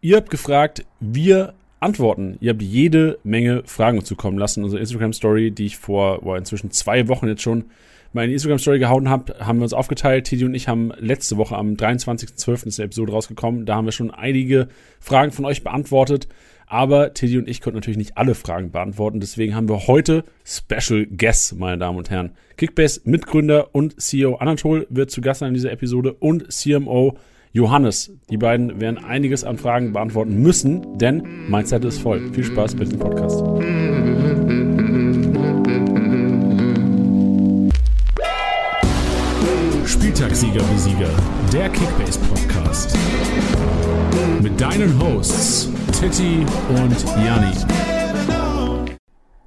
Ihr habt gefragt, wir antworten. Ihr habt jede Menge Fragen zukommen lassen. Unsere Instagram-Story, die ich vor boah, inzwischen zwei Wochen jetzt schon mal in die Instagram-Story gehauen habe, haben wir uns aufgeteilt. Titi und ich haben letzte Woche am 23.12. ist der Episode rausgekommen. Da haben wir schon einige Fragen von euch beantwortet. Aber Teddy und ich konnten natürlich nicht alle Fragen beantworten. Deswegen haben wir heute Special Guests, meine Damen und Herren. Kickbase Mitgründer und CEO Anatol wird zu Gast sein in dieser Episode und CMO Johannes. Die beiden werden einiges an Fragen beantworten müssen, denn mein Zettel ist voll. Viel Spaß mit dem Podcast. Spieltagssieger wie Sieger, der Kickbase Podcast. Mit deinen Hosts Titti und Janni.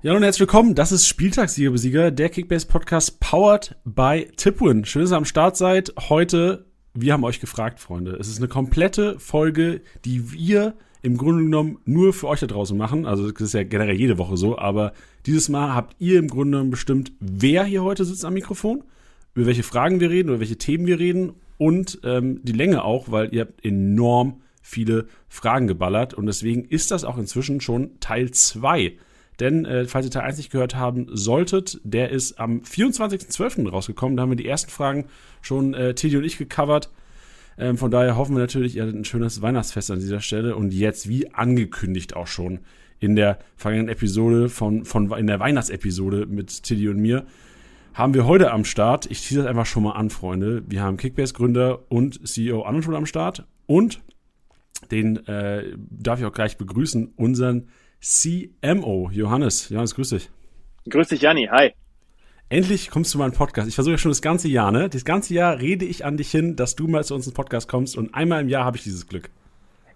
Ja, und herzlich willkommen. Das ist Spieltagssieger Besieger, der Kickbase Podcast powered by Tipwin. Schön, dass ihr am Start seid. Heute, wir haben euch gefragt, Freunde. Es ist eine komplette Folge, die wir im Grunde genommen nur für euch da draußen machen. Also das ist ja generell jede Woche so, aber dieses Mal habt ihr im Grunde genommen bestimmt, wer hier heute sitzt am Mikrofon über welche Fragen wir reden, über welche Themen wir reden und ähm, die Länge auch, weil ihr habt enorm viele Fragen geballert und deswegen ist das auch inzwischen schon Teil 2. Denn, äh, falls ihr Teil 1 nicht gehört haben solltet, der ist am 24.12. rausgekommen. Da haben wir die ersten Fragen schon äh, Teddy und ich gecovert. Ähm, von daher hoffen wir natürlich, ihr hattet ein schönes Weihnachtsfest an dieser Stelle. Und jetzt, wie angekündigt auch schon in der vergangenen Episode von, von in der Weihnachtsepisode mit Teddy und mir, haben wir heute am Start. Ich ziehe das einfach schon mal an, Freunde. Wir haben Kickbase-Gründer und CEO Anatol am Start und den äh, darf ich auch gleich begrüßen, unseren CMO, Johannes. Johannes, grüß dich. Grüß dich, Janni. Hi. Endlich kommst du mal in Podcast. Ich versuche ja schon das ganze Jahr, ne? Das ganze Jahr rede ich an dich hin, dass du mal zu uns in Podcast kommst und einmal im Jahr habe ich dieses Glück.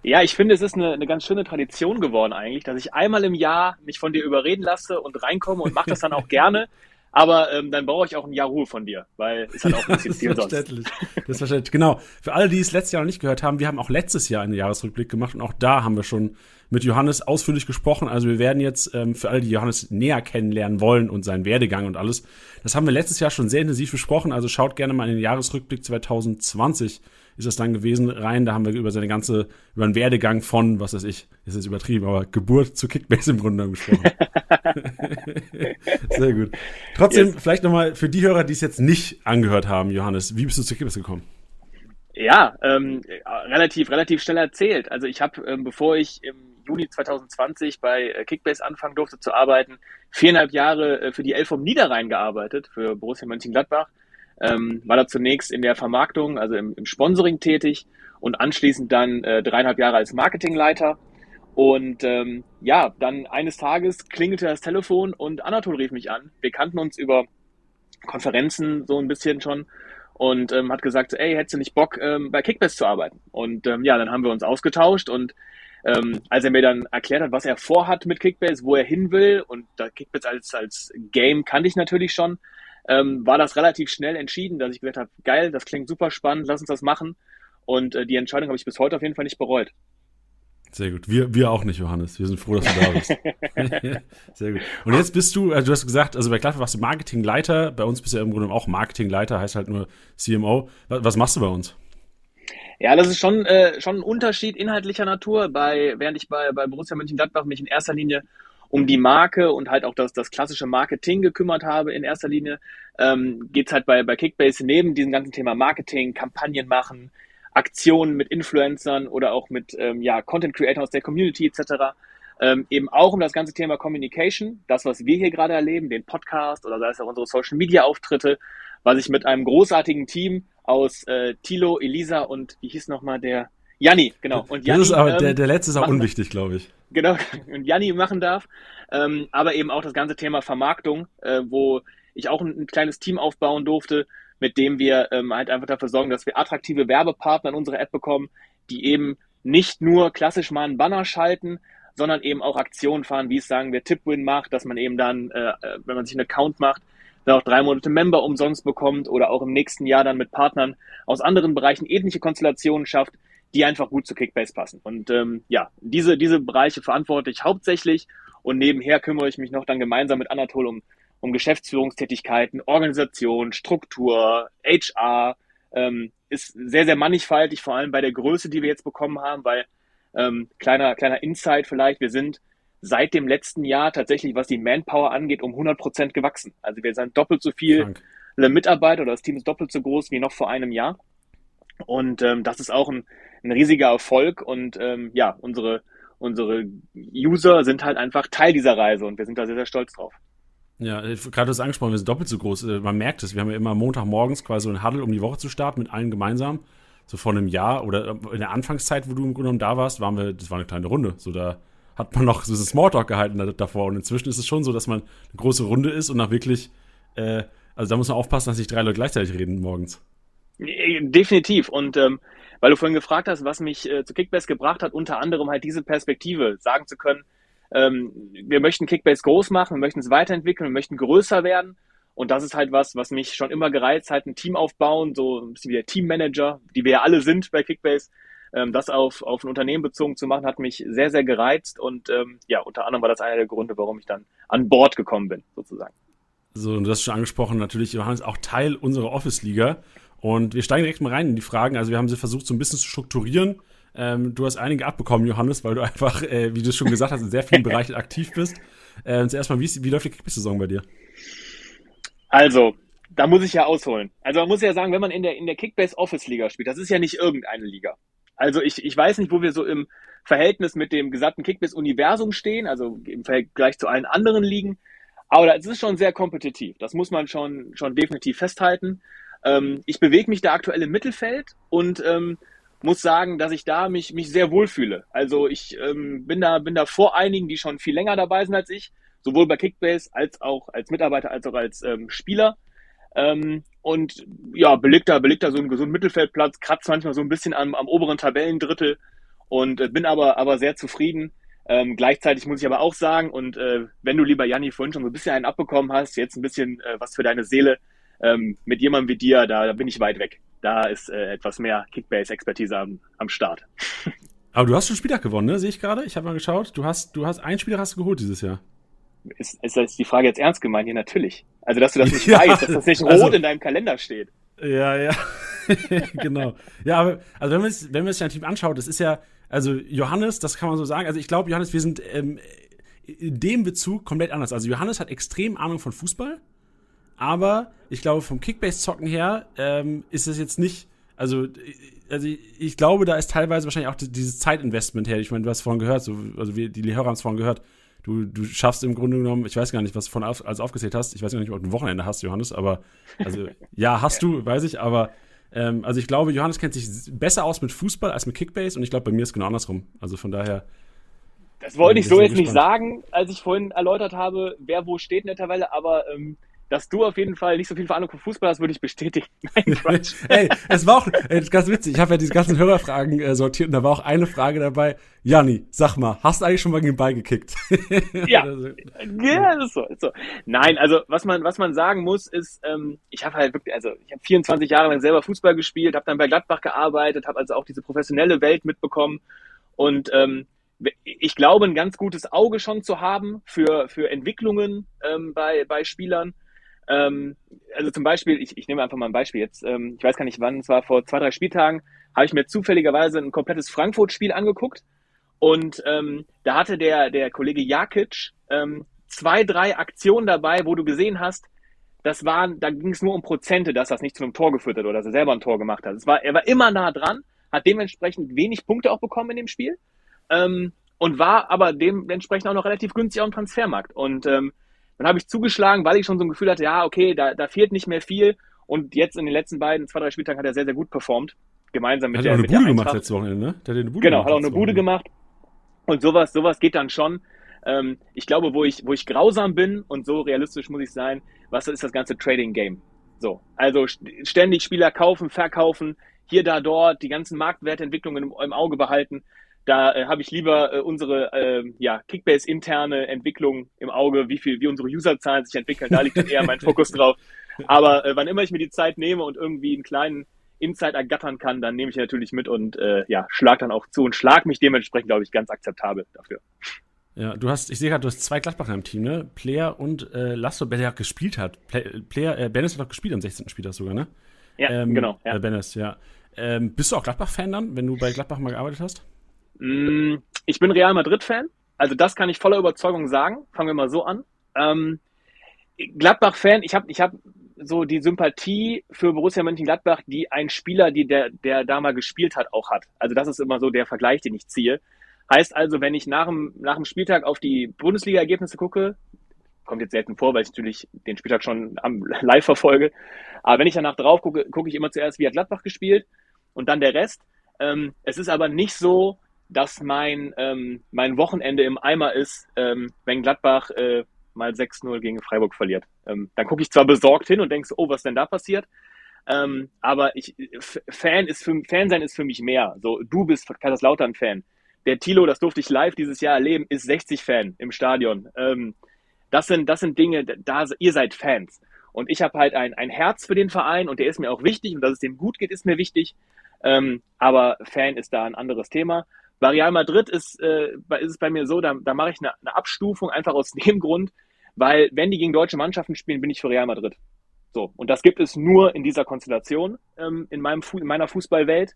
Ja, ich finde, es ist eine, eine ganz schöne Tradition geworden eigentlich, dass ich einmal im Jahr mich von dir überreden lasse und reinkomme und mache das dann auch gerne. Aber ähm, dann brauche ich auch ein Jahr Ruhe von dir, weil es hat auch ein bisschen Ziel sonst. Selbstverständlich. Genau. Für alle, die es letztes Jahr noch nicht gehört haben, wir haben auch letztes Jahr einen Jahresrückblick gemacht und auch da haben wir schon mit Johannes ausführlich gesprochen. Also wir werden jetzt ähm, für alle, die Johannes näher kennenlernen wollen und seinen Werdegang und alles, das haben wir letztes Jahr schon sehr intensiv besprochen. Also schaut gerne mal in den Jahresrückblick 2020 ist das dann gewesen rein. Da haben wir über seine ganze, über den Werdegang von, was weiß ich, ist jetzt übertrieben, aber Geburt zu Kickbase im Grunde gesprochen. Sehr gut. Trotzdem, yes. vielleicht nochmal für die Hörer, die es jetzt nicht angehört haben, Johannes, wie bist du zu Kickbase gekommen? Ja, ähm, relativ, relativ schnell erzählt. Also ich habe, ähm, bevor ich im Juni 2020 bei äh, Kickbase anfangen durfte zu arbeiten, viereinhalb Jahre äh, für die Elf vom Niederrhein gearbeitet, für Borussia Mönchengladbach ähm, war da zunächst in der Vermarktung, also im, im Sponsoring tätig und anschließend dann äh, dreieinhalb Jahre als Marketingleiter. Und ähm, ja, dann eines Tages klingelte das Telefon und Anatol rief mich an. Wir kannten uns über Konferenzen so ein bisschen schon und ähm, hat gesagt, ey, hättest du nicht Bock, ähm, bei Kickbase zu arbeiten? Und ähm, ja, dann haben wir uns ausgetauscht und ähm, als er mir dann erklärt hat, was er vorhat mit Kickbase, wo er hin will und da Kickbase als, als Game kannte ich natürlich schon, ähm, war das relativ schnell entschieden, dass ich gesagt habe, geil, das klingt super spannend, lass uns das machen. Und äh, die Entscheidung habe ich bis heute auf jeden Fall nicht bereut. Sehr gut. Wir, wir auch nicht, Johannes. Wir sind froh, dass du da bist. Sehr gut. Und jetzt bist du, also du hast gesagt, also bei Klappe warst du Marketingleiter. Bei uns bist du ja im Grunde auch Marketingleiter, heißt halt nur CMO. Was, was machst du bei uns? Ja, das ist schon, äh, schon ein Unterschied inhaltlicher Natur. Bei, während ich bei, bei Borussia Mönchengladbach mich in erster Linie um die Marke und halt auch das, das klassische Marketing gekümmert habe in erster Linie, ähm, geht halt bei, bei Kickbase neben diesem ganzen Thema Marketing, Kampagnen machen, Aktionen mit Influencern oder auch mit ähm, ja, Content Creators aus der Community etc. Ähm, eben auch um das ganze Thema Communication, das, was wir hier gerade erleben, den Podcast oder sei es auch unsere Social Media Auftritte, was ich mit einem großartigen Team aus äh, Tilo, Elisa und wie hieß nochmal der Janni, genau. Und Janni, das ist aber, ähm, der, der letzte ist auch unwichtig, glaube ich. Genau, und Janni machen darf. Ähm, aber eben auch das ganze Thema Vermarktung, äh, wo ich auch ein, ein, kleines Team aufbauen durfte, mit dem wir ähm, halt einfach dafür sorgen, dass wir attraktive Werbepartner in unsere App bekommen, die eben nicht nur klassisch mal einen Banner schalten, sondern eben auch Aktionen fahren, wie es sagen wir Tipwin macht, dass man eben dann, äh, äh, wenn man sich einen Account macht, dann auch drei Monate Member umsonst bekommt oder auch im nächsten Jahr dann mit Partnern aus anderen Bereichen ähnliche Konstellationen schafft, die einfach gut zu Kickbase passen. Und ähm, ja, diese, diese Bereiche verantworte ich hauptsächlich und nebenher kümmere ich mich noch dann gemeinsam mit Anatol um, um Geschäftsführungstätigkeiten, Organisation, Struktur, HR. Ähm, ist sehr, sehr mannigfaltig, vor allem bei der Größe, die wir jetzt bekommen haben, weil Ähm, kleiner, kleiner Insight vielleicht, wir sind seit dem letzten Jahr tatsächlich, was die Manpower angeht, um 100 Prozent gewachsen. Also wir sind doppelt so viel. Mitarbeiter oder das Team ist doppelt so groß wie noch vor einem Jahr. Und ähm, das ist auch ein, ein riesiger Erfolg und ähm, ja, unsere, unsere User sind halt einfach Teil dieser Reise und wir sind da sehr, sehr stolz drauf. Ja, gerade das angesprochen, wir sind doppelt so groß. Äh, man merkt es, wir haben ja immer Montagmorgens quasi so einen Huddle, um die Woche zu starten mit allen gemeinsam. So vor einem Jahr oder in der Anfangszeit, wo du im Grunde genommen da warst, waren wir, das war eine kleine Runde. So da hat man noch so Smalltalk gehalten davor. Und inzwischen ist es schon so, dass man eine große Runde ist und nach wirklich, äh, also da muss man aufpassen, dass nicht drei Leute gleichzeitig reden morgens. Definitiv. Und ähm, weil du vorhin gefragt hast, was mich äh, zu Kickbase gebracht hat, unter anderem halt diese Perspektive, sagen zu können, ähm, wir möchten Kickbase groß machen, wir möchten es weiterentwickeln, wir möchten größer werden. Und das ist halt was, was mich schon immer gereizt hat, ein Team aufbauen, so ein bisschen wie der Teammanager, die wir ja alle sind bei Kickbase. Ähm, das auf, auf ein Unternehmen bezogen zu machen, hat mich sehr, sehr gereizt. Und ähm, ja, unter anderem war das einer der Gründe, warum ich dann an Bord gekommen bin, sozusagen. So, du hast schon angesprochen, natürlich, Johannes, auch Teil unserer Office-Liga. Und wir steigen direkt mal rein in die Fragen. Also wir haben sie versucht, so ein bisschen zu strukturieren. Ähm, du hast einige abbekommen, Johannes, weil du einfach, äh, wie du schon gesagt hast, in sehr vielen Bereichen aktiv bist. Äh, zuerst mal, wie, wie läuft die Kickbase-Saison bei dir? Also, da muss ich ja ausholen. Also man muss ja sagen, wenn man in der, in der Kickbase Office Liga spielt, das ist ja nicht irgendeine Liga. Also ich, ich weiß nicht, wo wir so im Verhältnis mit dem gesamten Kickbase-Universum stehen, also im Vergleich zu allen anderen Ligen. Aber es ist schon sehr kompetitiv. Das muss man schon, schon definitiv festhalten. Ähm, ich bewege mich da aktuell im Mittelfeld und ähm, muss sagen, dass ich da mich, mich sehr wohlfühle. Also ich ähm, bin, da, bin da vor einigen, die schon viel länger dabei sind als ich, sowohl bei Kickbase als auch als Mitarbeiter als auch als ähm, Spieler. Ähm, und ja, belegt da, belegt da so einen gesunden Mittelfeldplatz, kratzt manchmal so ein bisschen am, am oberen Tabellendrittel und äh, bin aber, aber sehr zufrieden. Ähm, gleichzeitig muss ich aber auch sagen, und äh, wenn du lieber Janni vorhin schon so ein bisschen einen abbekommen hast, jetzt ein bisschen äh, was für deine Seele, ähm, mit jemandem wie dir, da, da bin ich weit weg da ist äh, etwas mehr Kickbase-Expertise am, am Start. Aber du hast schon Spieltag gewonnen, ne? Sehe ich gerade. Ich habe mal geschaut. Du hast, du hast einen Spieler hast du geholt dieses Jahr. Ist, ist das die Frage jetzt ernst gemeint? Hier natürlich. Also, dass du das nicht ja, weißt, dass das nicht rot also, in deinem Kalender steht. Ja, ja. genau. Ja, aber also wenn man es wenn man sich Team anschaut, das ist ja, also Johannes, das kann man so sagen. Also ich glaube, Johannes, wir sind ähm, in dem Bezug komplett anders. Also Johannes hat extrem Ahnung von Fußball aber ich glaube, vom Kickbase-Zocken her ähm, ist es jetzt nicht, also, also ich glaube, da ist teilweise wahrscheinlich auch dieses Zeitinvestment her. Ich meine, du hast vorhin gehört, so, also wir, die Hörer haben es vorhin gehört, du, du schaffst im Grunde genommen, ich weiß gar nicht, was du von auf, als aufgezählt hast, ich weiß gar nicht, ob du ein Wochenende hast, Johannes, aber, also, ja, hast du, weiß ich, aber, ähm, also ich glaube, Johannes kennt sich besser aus mit Fußball als mit Kickbase und ich glaube, bei mir ist es genau andersrum. Also von daher. Das wollte ich so jetzt gespannt. nicht sagen, als ich vorhin erläutert habe, wer wo steht in der Tabelle, aber ähm, dass du auf jeden Fall nicht so viel Ahnung von Fußball hast, würde ich bestätigen. Nein, Quatsch. Ey, es war auch ey, ganz witzig. Ich habe ja diese ganzen Hörerfragen äh, sortiert und da war auch eine Frage dabei. Jani, sag mal, hast du eigentlich schon mal gegen den Ball gekickt? ja, ja, das ist so, ist so. Nein, also was man was man sagen muss ist, ähm, ich habe halt wirklich, also ich habe 24 Jahre lang selber Fußball gespielt, habe dann bei Gladbach gearbeitet, habe also auch diese professionelle Welt mitbekommen und ähm, ich glaube, ein ganz gutes Auge schon zu haben für, für Entwicklungen ähm, bei, bei Spielern ähm, also zum Beispiel, ich, ich nehme einfach mal ein Beispiel jetzt. Ähm, ich weiß gar nicht wann, es war vor zwei, drei Spieltagen, habe ich mir zufälligerweise ein komplettes Frankfurt-Spiel angeguckt. Und ähm, da hatte der, der Kollege Jakic ähm, zwei, drei Aktionen dabei, wo du gesehen hast, das waren, da ging es nur um Prozente, dass das nicht zu einem Tor geführt hat oder dass er selber ein Tor gemacht hat. Es war, er war immer nah dran, hat dementsprechend wenig Punkte auch bekommen in dem Spiel ähm, und war aber dementsprechend auch noch relativ günstig auf dem Transfermarkt. Und ähm, dann habe ich zugeschlagen, weil ich schon so ein Gefühl hatte, ja, okay, da, da fehlt nicht mehr viel. Und jetzt in den letzten beiden, zwei, drei Spieltagen hat er sehr, sehr gut performt. Gemeinsam mit hat der Hat auch eine Bude gemacht letztes Wochenende, ne? Der hat eine Bude genau, hat auch eine Bude gemacht. Und sowas, sowas geht dann schon. Ähm, ich glaube, wo ich, wo ich grausam bin und so realistisch muss ich sein, was ist das ganze Trading Game? So. Also ständig Spieler kaufen, verkaufen, hier, da, dort, die ganzen Marktwertentwicklungen im, im Auge behalten. Da äh, habe ich lieber äh, unsere äh, ja, Kickbase-interne Entwicklung im Auge, wie viel, wie unsere Userzahlen sich entwickeln. Da liegt dann eher mein Fokus drauf. Aber äh, wann immer ich mir die Zeit nehme und irgendwie einen kleinen Insight ergattern kann, dann nehme ich natürlich mit und äh, ja, schlag dann auch zu und schlag mich dementsprechend, glaube ich, ganz akzeptabel dafür. Ja, du hast, ich sehe gerade, du hast zwei Gladbacher im Team, ne? Player und äh, Lasso, der gespielt hat. Player, äh, Bennis hat doch gespielt am 16. Spieltag sogar, ne? Ja, ähm, genau. Ja. Äh, Bennis, ja. Ähm, bist du auch Gladbach-Fan dann, wenn du bei Gladbach mal gearbeitet hast? Mm, ich bin Real Madrid-Fan. Also das kann ich voller Überzeugung sagen. Fangen wir mal so an. Ähm, Gladbach-Fan, ich habe ich hab so die Sympathie für Borussia Mönchengladbach, die ein Spieler, die der, der da mal gespielt hat, auch hat. Also das ist immer so der Vergleich, den ich ziehe. Heißt also, wenn ich nach dem, nach dem Spieltag auf die Bundesliga-Ergebnisse gucke, kommt jetzt selten vor, weil ich natürlich den Spieltag schon am live verfolge. Aber wenn ich danach drauf gucke, gucke ich immer zuerst, wie hat Gladbach gespielt und dann der Rest. Ähm, es ist aber nicht so, dass mein, ähm, mein Wochenende im Eimer ist, ähm, wenn Gladbach äh, mal 6-0 gegen Freiburg verliert. Ähm, dann gucke ich zwar besorgt hin und denke so, oh, was denn da passiert? Ähm, aber ich, Fan ist für, Fan sein ist für mich mehr. So, du bist Kaiserslautern-Fan. Der Tilo, das durfte ich live dieses Jahr erleben, ist 60-Fan im Stadion. Ähm, das sind, das sind Dinge, da, ihr seid Fans. Und ich habe halt ein, ein Herz für den Verein und der ist mir auch wichtig und dass es dem gut geht, ist mir wichtig. Ähm, aber Fan ist da ein anderes Thema. Bei Real Madrid ist, äh, ist es bei mir so, da, da mache ich eine, eine Abstufung einfach aus dem Grund, weil wenn die gegen deutsche Mannschaften spielen, bin ich für Real Madrid. So, und das gibt es nur in dieser Konstellation ähm, in, meinem in meiner Fußballwelt.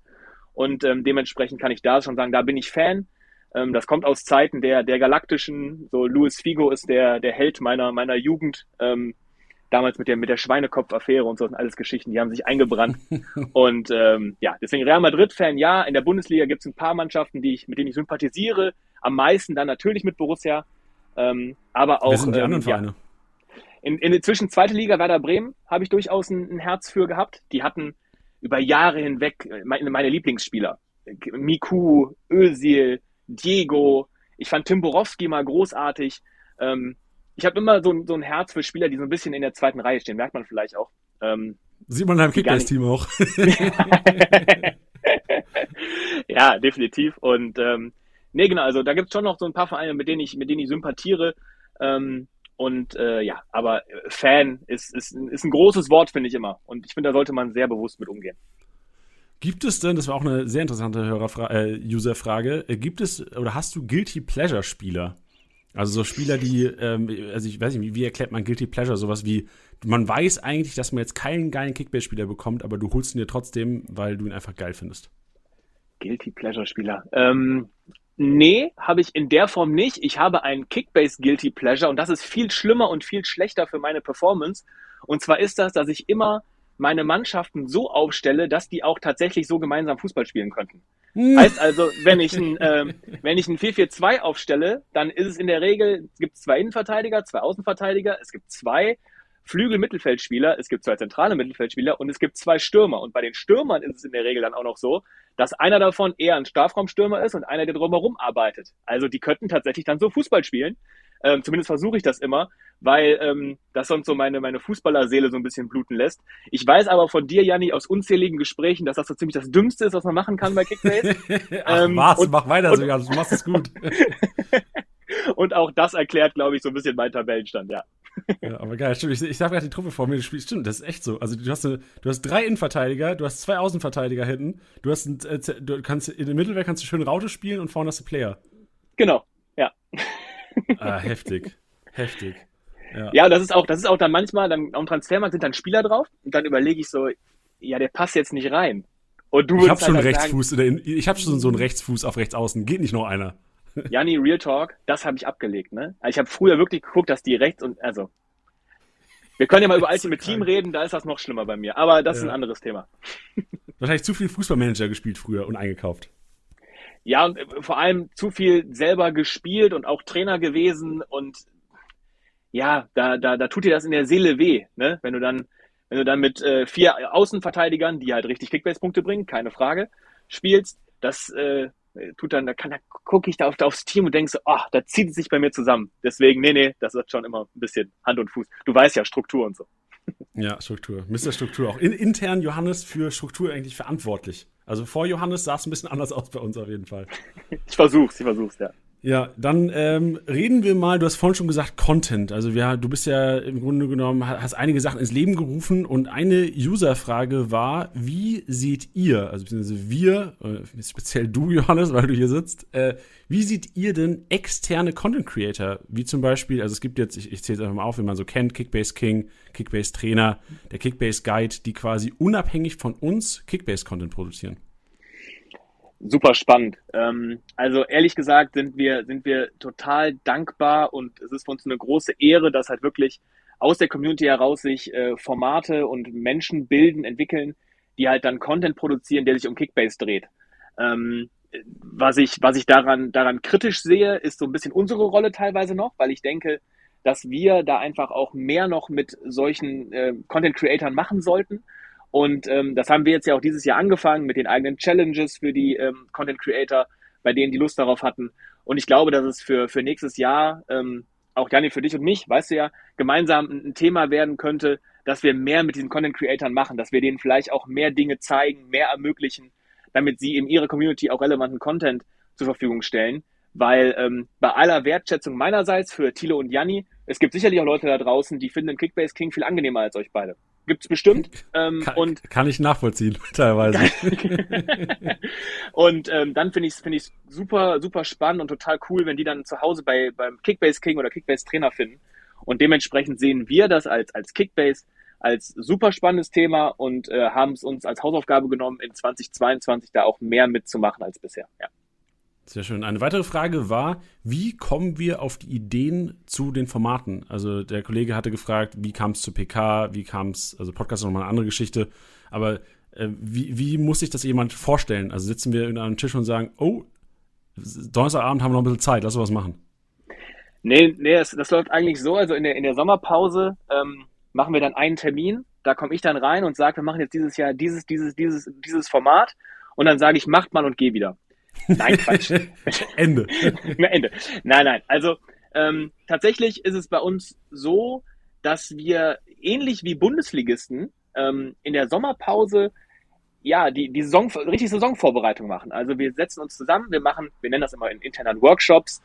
Und ähm, dementsprechend kann ich da schon sagen, da bin ich Fan. Ähm, das kommt aus Zeiten der, der Galaktischen. So, Luis Figo ist der, der Held meiner, meiner Jugend. Ähm, damals mit der, mit der Schweinekopf-Affäre und so sind alles Geschichten, die haben sich eingebrannt. und ähm, ja, deswegen Real Madrid-Fan, ja. In der Bundesliga gibt es ein paar Mannschaften, die ich, mit denen ich sympathisiere. Am meisten dann natürlich mit Borussia. Ähm, aber auch. Wer sind die anderen ähm, Vereine? Ja, in, in der zwischen zweite Liga Werder Bremen habe ich durchaus ein, ein, Herz für gehabt. Die hatten über Jahre hinweg äh, meine, meine Lieblingsspieler. Miku, Özil, Diego. Ich fand Tim Borowski mal großartig. Ähm, ich habe immer so, so ein Herz für Spieler, die so ein bisschen in der zweiten Reihe stehen. Merkt man vielleicht auch. Ähm, Sieht man einem Kickbase-Team auch. ja, definitiv. Und ähm, nee, genau, also da gibt es schon noch so ein paar Vereine, mit denen ich, mit denen ich sympathiere. Ähm, und äh, ja, aber Fan ist, ist, ist ein großes Wort, finde ich immer. Und ich finde, da sollte man sehr bewusst mit umgehen. Gibt es denn, das war auch eine sehr interessante Hörerfra äh, Userfrage, äh, gibt es oder hast du Guilty Pleasure Spieler? Also so Spieler, die, ähm, also ich weiß nicht, wie, erklärt man Guilty Pleasure? Sowas wie, man weiß eigentlich, dass man jetzt keinen geilen Kickbase-Spieler bekommt, aber du holst ihn dir trotzdem, weil du ihn einfach geil findest. Guilty Pleasure Spieler. Ähm, nee, habe ich in der Form nicht. Ich habe einen Kickbase Guilty Pleasure und das ist viel schlimmer und viel schlechter für meine Performance. Und zwar ist das, dass ich immer meine Mannschaften so aufstelle, dass die auch tatsächlich so gemeinsam Fußball spielen könnten. Hm. Heißt also, wenn ich ein, äh, wenn ich ein 4-4-2 aufstelle, dann ist es in der Regel, es gibt zwei Innenverteidiger, zwei Außenverteidiger, es gibt zwei Flügel-Mittelfeldspieler, es gibt zwei zentrale Mittelfeldspieler und es gibt zwei Stürmer. Und bei den Stürmern ist es in der Regel dann auch noch so, dass einer davon eher ein Strafraumstürmer ist und einer, der drumherum arbeitet. Also die könnten tatsächlich dann so Fußball spielen. Ähm, zumindest versuche ich das immer, weil ähm, das sonst so meine, meine Fußballerseele so ein bisschen bluten lässt. Ich weiß aber von dir, Janni, aus unzähligen Gesprächen, dass das so ziemlich das Dümmste ist, was man machen kann bei Kickbase. Ach, ähm, was? Und, mach weiter sogar, du machst es gut. und auch das erklärt, glaube ich, so ein bisschen meinen Tabellenstand, ja. ja, aber geil, stimmt. Ich, ich habe gerade die Truppe vor mir gespielt. Stimmt, das ist echt so. Also du hast, eine, du hast drei Innenverteidiger, du hast zwei Außenverteidiger hinten, du hast ein, äh, du kannst in dem Mittelwerk kannst du schön Raute spielen und vorne hast du Player. Genau, ja. Ah, heftig. Heftig. Ja. ja, das ist auch, das ist auch dann manchmal, dann am Transfermarkt sind dann Spieler drauf und dann überlege ich so, ja, der passt jetzt nicht rein. Und du ich habe schon halt Rechtsfuß, sagen, ich habe schon so einen Rechtsfuß auf rechts außen, geht nicht noch einer. Janni, Real Talk, das habe ich abgelegt, ne? Also ich habe früher wirklich geguckt, dass die rechts und also wir können ja mal über Ultimate Team reden, da ist das noch schlimmer bei mir, aber das ja. ist ein anderes Thema. Wahrscheinlich zu viel Fußballmanager gespielt früher und eingekauft. Ja, und äh, vor allem zu viel selber gespielt und auch Trainer gewesen und ja, da, da, da tut dir das in der Seele weh, ne? Wenn du dann, wenn du dann mit äh, vier Außenverteidigern, die halt richtig Kickbase-Punkte bringen, keine Frage, spielst, das äh, tut dann, da kann, da gucke ich da auf, aufs Team und denke so, ach, da zieht es sich bei mir zusammen. Deswegen, nee, nee, das ist schon immer ein bisschen Hand und Fuß. Du weißt ja, Struktur und so. Ja, Struktur. Mr. Struktur. Auch in, intern Johannes für Struktur eigentlich verantwortlich. Also vor Johannes sah es ein bisschen anders aus bei uns auf jeden Fall. Ich versuch's, ich versuch's, ja. Ja, dann ähm, reden wir mal, du hast vorhin schon gesagt, Content. Also ja, du bist ja im Grunde genommen, hast einige Sachen ins Leben gerufen und eine Userfrage war, wie seht ihr, also beziehungsweise wir, äh, speziell du, Johannes, weil du hier sitzt, äh, wie seht ihr denn externe Content Creator? Wie zum Beispiel, also es gibt jetzt, ich, ich zähle es einfach mal auf, wie man so kennt, Kickbase King, Kickbase Trainer, der Kickbase Guide, die quasi unabhängig von uns Kickbase Content produzieren. Super spannend. Ähm, also ehrlich gesagt sind wir, sind wir total dankbar und es ist für uns eine große Ehre, dass halt wirklich aus der Community heraus sich äh, Formate und Menschen bilden, entwickeln, die halt dann Content produzieren, der sich um Kickbase dreht. Ähm, was ich, was ich daran, daran kritisch sehe, ist so ein bisschen unsere Rolle teilweise noch, weil ich denke, dass wir da einfach auch mehr noch mit solchen äh, Content Creatern machen sollten. Und ähm, das haben wir jetzt ja auch dieses Jahr angefangen mit den eigenen Challenges für die ähm, Content Creator, bei denen die Lust darauf hatten. Und ich glaube, dass es für, für nächstes Jahr, ähm, auch Janni, für dich und mich, weißt du ja, gemeinsam ein Thema werden könnte, dass wir mehr mit diesen Content Creatern machen, dass wir denen vielleicht auch mehr Dinge zeigen, mehr ermöglichen, damit sie in ihrer Community auch relevanten Content zur Verfügung stellen. Weil ähm, bei aller Wertschätzung meinerseits für Thilo und Janni, es gibt sicherlich auch Leute da draußen, die finden Kickbase King viel angenehmer als euch beide. Gibt's bestimmt. Ähm, kann, und kann ich nachvollziehen, teilweise. und ähm, dann finde ich es find ich's super, super spannend und total cool, wenn die dann zu Hause bei, beim Kickbase King oder Kickbase Trainer finden. Und dementsprechend sehen wir das als, als Kickbase als super spannendes Thema und äh, haben es uns als Hausaufgabe genommen, in 2022 da auch mehr mitzumachen als bisher. Ja. Sehr schön. Eine weitere Frage war, wie kommen wir auf die Ideen zu den Formaten? Also der Kollege hatte gefragt, wie kam es zu PK, wie kam es, also Podcast ist nochmal eine andere Geschichte, aber äh, wie, wie muss sich das jemand vorstellen? Also sitzen wir an einem Tisch und sagen, oh, Donnerstagabend haben wir noch ein bisschen Zeit, lass uns was machen. Nee, nee, das, das läuft eigentlich so. Also in der, in der Sommerpause ähm, machen wir dann einen Termin. Da komme ich dann rein und sage, wir machen jetzt dieses Jahr dieses, dieses, dieses, dieses Format. Und dann sage ich, macht mal und geh wieder. Nein, Quatsch. Ende. Ende. Nein, nein. Also ähm, tatsächlich ist es bei uns so, dass wir ähnlich wie Bundesligisten ähm, in der Sommerpause ja die, die Saison, richtig Saisonvorbereitung machen. Also wir setzen uns zusammen, wir machen, wir nennen das immer in internen Workshops,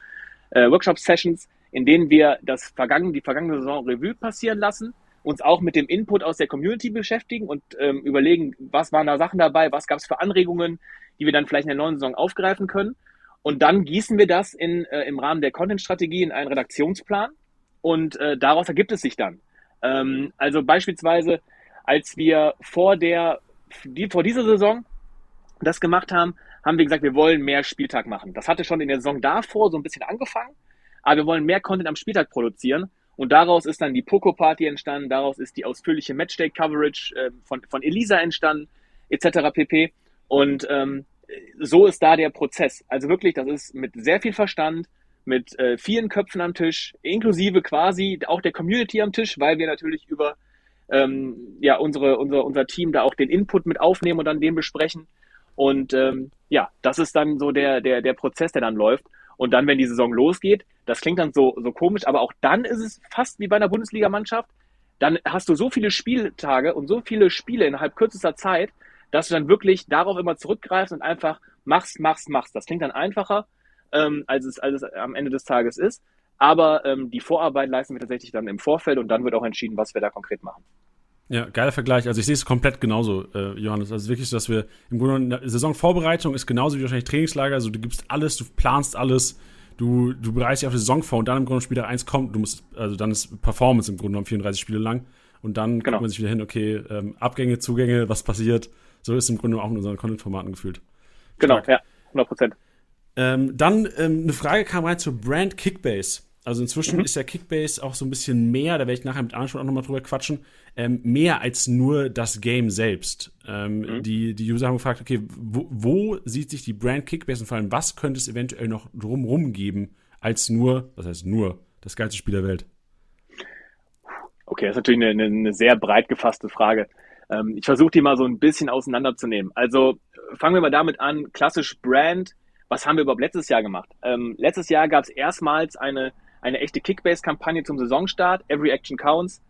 äh, Workshop-Sessions, in denen wir das vergangene, die vergangene Saison Revue passieren lassen uns auch mit dem Input aus der Community beschäftigen und ähm, überlegen, was waren da Sachen dabei, was gab es für Anregungen, die wir dann vielleicht in der neuen Saison aufgreifen können. Und dann gießen wir das in, äh, im Rahmen der Content-Strategie in einen Redaktionsplan und äh, daraus ergibt es sich dann. Ähm, also beispielsweise, als wir vor der die, vor dieser Saison das gemacht haben, haben wir gesagt, wir wollen mehr Spieltag machen. Das hatte schon in der Saison davor so ein bisschen angefangen, aber wir wollen mehr Content am Spieltag produzieren und daraus ist dann die Poco-Party entstanden, daraus ist die ausführliche Matchday-Coverage äh, von, von Elisa entstanden, etc. pp. Und ähm, so ist da der Prozess. Also wirklich, das ist mit sehr viel Verstand, mit äh, vielen Köpfen am Tisch, inklusive quasi auch der Community am Tisch, weil wir natürlich über ähm, ja, unsere, unser, unser Team da auch den Input mit aufnehmen und dann den besprechen. Und ähm, ja, das ist dann so der, der, der Prozess, der dann läuft. Und dann, wenn die Saison losgeht, das klingt dann so, so komisch, aber auch dann ist es fast wie bei einer Bundesligamannschaft. Dann hast du so viele Spieltage und so viele Spiele innerhalb kürzester Zeit, dass du dann wirklich darauf immer zurückgreifst und einfach machst, machst, machst. Das klingt dann einfacher, ähm, als, es, als es am Ende des Tages ist. Aber ähm, die Vorarbeit leisten wir tatsächlich dann im Vorfeld und dann wird auch entschieden, was wir da konkret machen. Ja, geiler Vergleich. Also ich sehe es komplett genauso, äh, Johannes. Also wirklich so, dass wir im Grunde Saisonvorbereitung ist genauso wie wahrscheinlich Trainingslager. Also du gibst alles, du planst alles, du, du bereitest dich auf die Saison vor und dann im Grunde Spieler 1 kommt, du musst, also dann ist Performance im Grunde genommen 34 Spiele lang und dann genau. guckt man sich wieder hin, okay, ähm, Abgänge, Zugänge, was passiert. So ist es im Grunde auch in unseren Content-Formaten gefühlt. Genau, Stark. ja, 100 Prozent. Ähm, dann ähm, eine Frage kam rein zur Brand Kickbase. Also inzwischen mhm. ist ja Kickbase auch so ein bisschen mehr, da werde ich nachher mit Arndt auch nochmal drüber quatschen, ähm, mehr als nur das Game selbst. Ähm, mhm. die, die User haben gefragt, okay, wo, wo, sieht sich die Brand Kickbase und vor allem, was könnte es eventuell noch drumrum geben, als nur, was heißt nur, das geilste Spiel der Welt? Okay, das ist natürlich eine, eine sehr breit gefasste Frage. Ähm, ich versuche die mal so ein bisschen auseinanderzunehmen. Also fangen wir mal damit an, klassisch Brand, was haben wir überhaupt letztes Jahr gemacht? Ähm, letztes Jahr gab es erstmals eine eine echte Kickbase-Kampagne zum Saisonstart, Every Action Counts.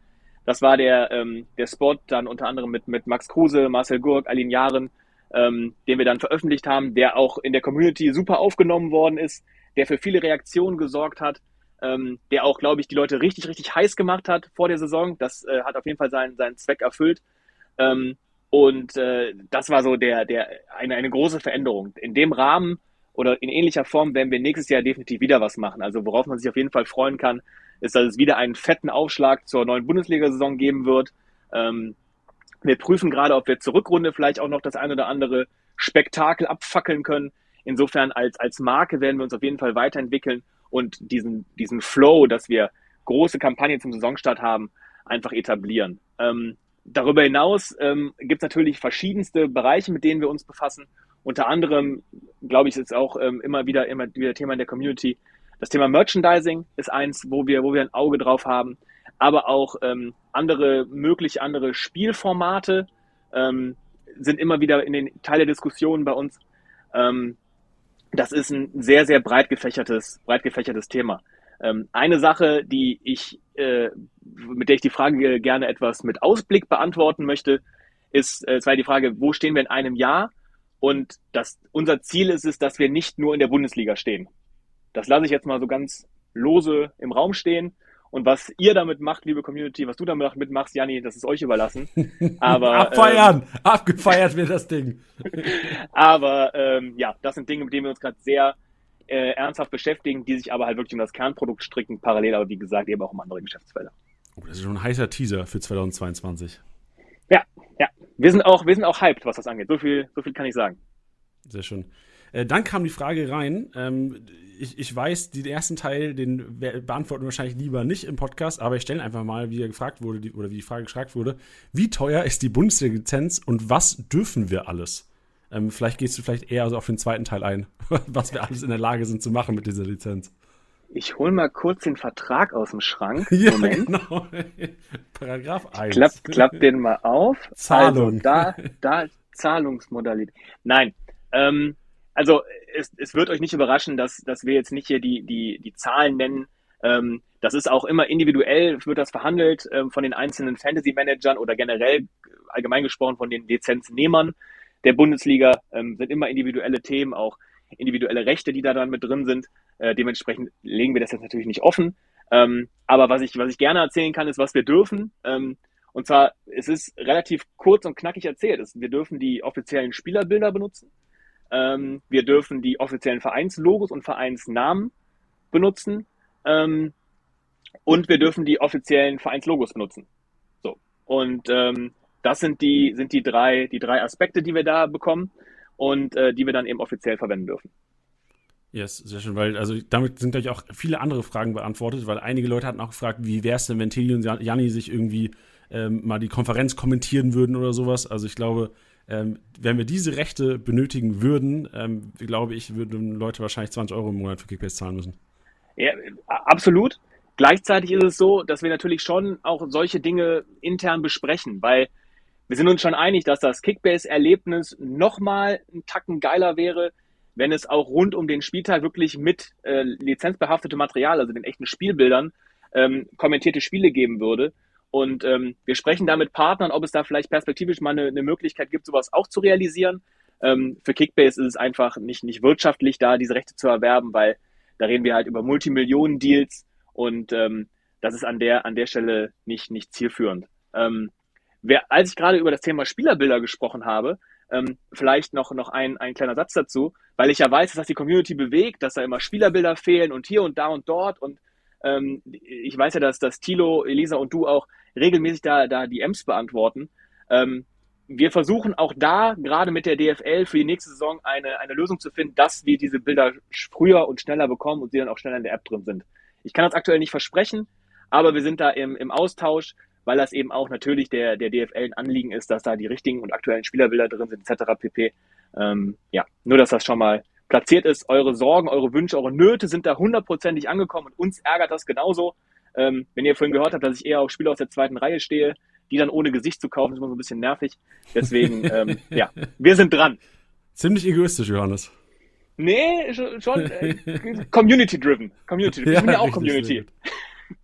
Das war der, ähm, der Spot dann unter anderem mit, mit Max Kruse, Marcel Gurk, Alin Jahren, ähm, den wir dann veröffentlicht haben, der auch in der Community super aufgenommen worden ist, der für viele Reaktionen gesorgt hat, ähm, der auch, glaube ich, die Leute richtig, richtig heiß gemacht hat vor der Saison. Das äh, hat auf jeden Fall seinen, seinen Zweck erfüllt. Ähm, und äh, das war so der, der, eine, eine große Veränderung. In dem Rahmen oder in ähnlicher Form werden wir nächstes Jahr definitiv wieder was machen. Also worauf man sich auf jeden Fall freuen kann, ist, dass es wieder einen fetten Aufschlag zur neuen Bundesliga-Saison geben wird. Ähm, wir prüfen gerade, ob wir zur Rückrunde vielleicht auch noch das eine oder andere Spektakel abfackeln können. Insofern als, als Marke werden wir uns auf jeden Fall weiterentwickeln und diesen, diesen Flow, dass wir große Kampagnen zum Saisonstart haben, einfach etablieren. Ähm, darüber hinaus ähm, gibt es natürlich verschiedenste Bereiche, mit denen wir uns befassen. Unter anderem, glaube ich, ist auch ähm, immer wieder immer wieder Thema in der Community. Das Thema Merchandising ist eins, wo wir, wo wir ein Auge drauf haben, aber auch ähm, andere mögliche andere Spielformate ähm, sind immer wieder in den Teil der Diskussion bei uns. Ähm, das ist ein sehr, sehr breit gefächertes, breit gefächertes Thema. Ähm, eine Sache, die ich, äh, mit der ich die Frage gerne etwas mit Ausblick beantworten möchte, ist äh, zwar die Frage, wo stehen wir in einem Jahr? Und das, unser Ziel ist es, dass wir nicht nur in der Bundesliga stehen. Das lasse ich jetzt mal so ganz lose im Raum stehen. Und was ihr damit macht, liebe Community, was du damit machst, Janni, das ist euch überlassen. Aber, Abfeiern! Ähm, Abgefeiert wird das Ding. aber ähm, ja, das sind Dinge, mit denen wir uns gerade sehr äh, ernsthaft beschäftigen, die sich aber halt wirklich um das Kernprodukt stricken, parallel aber wie gesagt eben auch um andere Geschäftsfelder. Oh, das ist schon ein heißer Teaser für 2022. Ja, ja. Wir sind auch, wir sind auch hyped, was das angeht. So viel, so viel kann ich sagen. Sehr schön. Äh, dann kam die Frage rein. Ähm, ich, ich weiß, den ersten Teil, den beantworten wir wahrscheinlich lieber nicht im Podcast, aber ich stelle einfach mal, wie er gefragt wurde, die, oder wie die Frage gefragt wurde. Wie teuer ist die Bundesliga-Lizenz und was dürfen wir alles? Ähm, vielleicht gehst du vielleicht eher also auf den zweiten Teil ein, was wir alles in der Lage sind zu machen mit dieser Lizenz. Ich hole mal kurz den Vertrag aus dem Schrank. ja, Moment. Genau. Paragraph 1. Klapp, klapp den mal auf. Zahlung. Also da, da Zahlungsmodalität. Nein. Ähm, also es, es wird euch nicht überraschen, dass, dass wir jetzt nicht hier die, die, die Zahlen nennen. Ähm, das ist auch immer individuell, wird das verhandelt ähm, von den einzelnen Fantasy-Managern oder generell allgemein gesprochen von den Lizenznehmern der Bundesliga. Ähm, sind immer individuelle Themen, auch individuelle Rechte, die da dann mit drin sind. Äh, dementsprechend legen wir das jetzt natürlich nicht offen. Ähm, aber was ich, was ich gerne erzählen kann, ist, was wir dürfen. Ähm, und zwar, es ist relativ kurz und knackig erzählt. Wir dürfen die offiziellen Spielerbilder benutzen. Ähm, wir dürfen die offiziellen Vereinslogos und Vereinsnamen benutzen. Ähm, und wir dürfen die offiziellen Vereinslogos benutzen. So. Und ähm, das sind die, sind die drei, die drei Aspekte, die wir da bekommen und äh, die wir dann eben offiziell verwenden dürfen. Yes, sehr schön, weil also damit sind natürlich auch viele andere Fragen beantwortet, weil einige Leute hatten auch gefragt, wie wäre es denn, wenn Teddy und Janni sich irgendwie ähm, mal die Konferenz kommentieren würden oder sowas. Also ich glaube, ähm, wenn wir diese Rechte benötigen würden, ähm, glaube ich, würden Leute wahrscheinlich 20 Euro im Monat für Kickbase zahlen müssen. Ja, absolut. Gleichzeitig ist es so, dass wir natürlich schon auch solche Dinge intern besprechen, weil wir sind uns schon einig, dass das Kickbase-Erlebnis nochmal einen Tacken geiler wäre, wenn es auch rund um den Spieltag wirklich mit äh, lizenzbehaftetem Material, also den echten Spielbildern, ähm, kommentierte Spiele geben würde. Und ähm, wir sprechen da mit Partnern, ob es da vielleicht perspektivisch mal eine, eine Möglichkeit gibt, sowas auch zu realisieren. Ähm, für Kickbase ist es einfach nicht, nicht wirtschaftlich, da diese Rechte zu erwerben, weil da reden wir halt über Multimillionen-Deals und ähm, das ist an der, an der Stelle nicht, nicht zielführend. Ähm, wer, als ich gerade über das Thema Spielerbilder gesprochen habe, ähm, vielleicht noch, noch ein, ein kleiner Satz dazu, weil ich ja weiß, dass das die Community bewegt, dass da immer Spielerbilder fehlen und hier und da und dort und ähm, ich weiß ja, dass, dass Thilo, Elisa und du auch regelmäßig da, da die Ems beantworten. Ähm, wir versuchen auch da, gerade mit der DFL, für die nächste Saison eine, eine Lösung zu finden, dass wir diese Bilder früher und schneller bekommen und sie dann auch schneller in der App drin sind. Ich kann das aktuell nicht versprechen, aber wir sind da im, im Austausch, weil das eben auch natürlich der, der DFL ein Anliegen ist, dass da die richtigen und aktuellen Spielerbilder drin sind, etc. pp. Ähm, ja, nur dass das schon mal platziert ist. Eure Sorgen, eure Wünsche, eure Nöte sind da hundertprozentig angekommen und uns ärgert das genauso. Ähm, wenn ihr vorhin gehört habt, dass ich eher auf Spieler aus der zweiten Reihe stehe, die dann ohne Gesicht zu kaufen, ist immer so ein bisschen nervig. Deswegen, ähm, ja, wir sind dran. Ziemlich egoistisch, Johannes. Nee, schon, äh, Community-driven. Community. Ich ja, bin ja auch Community.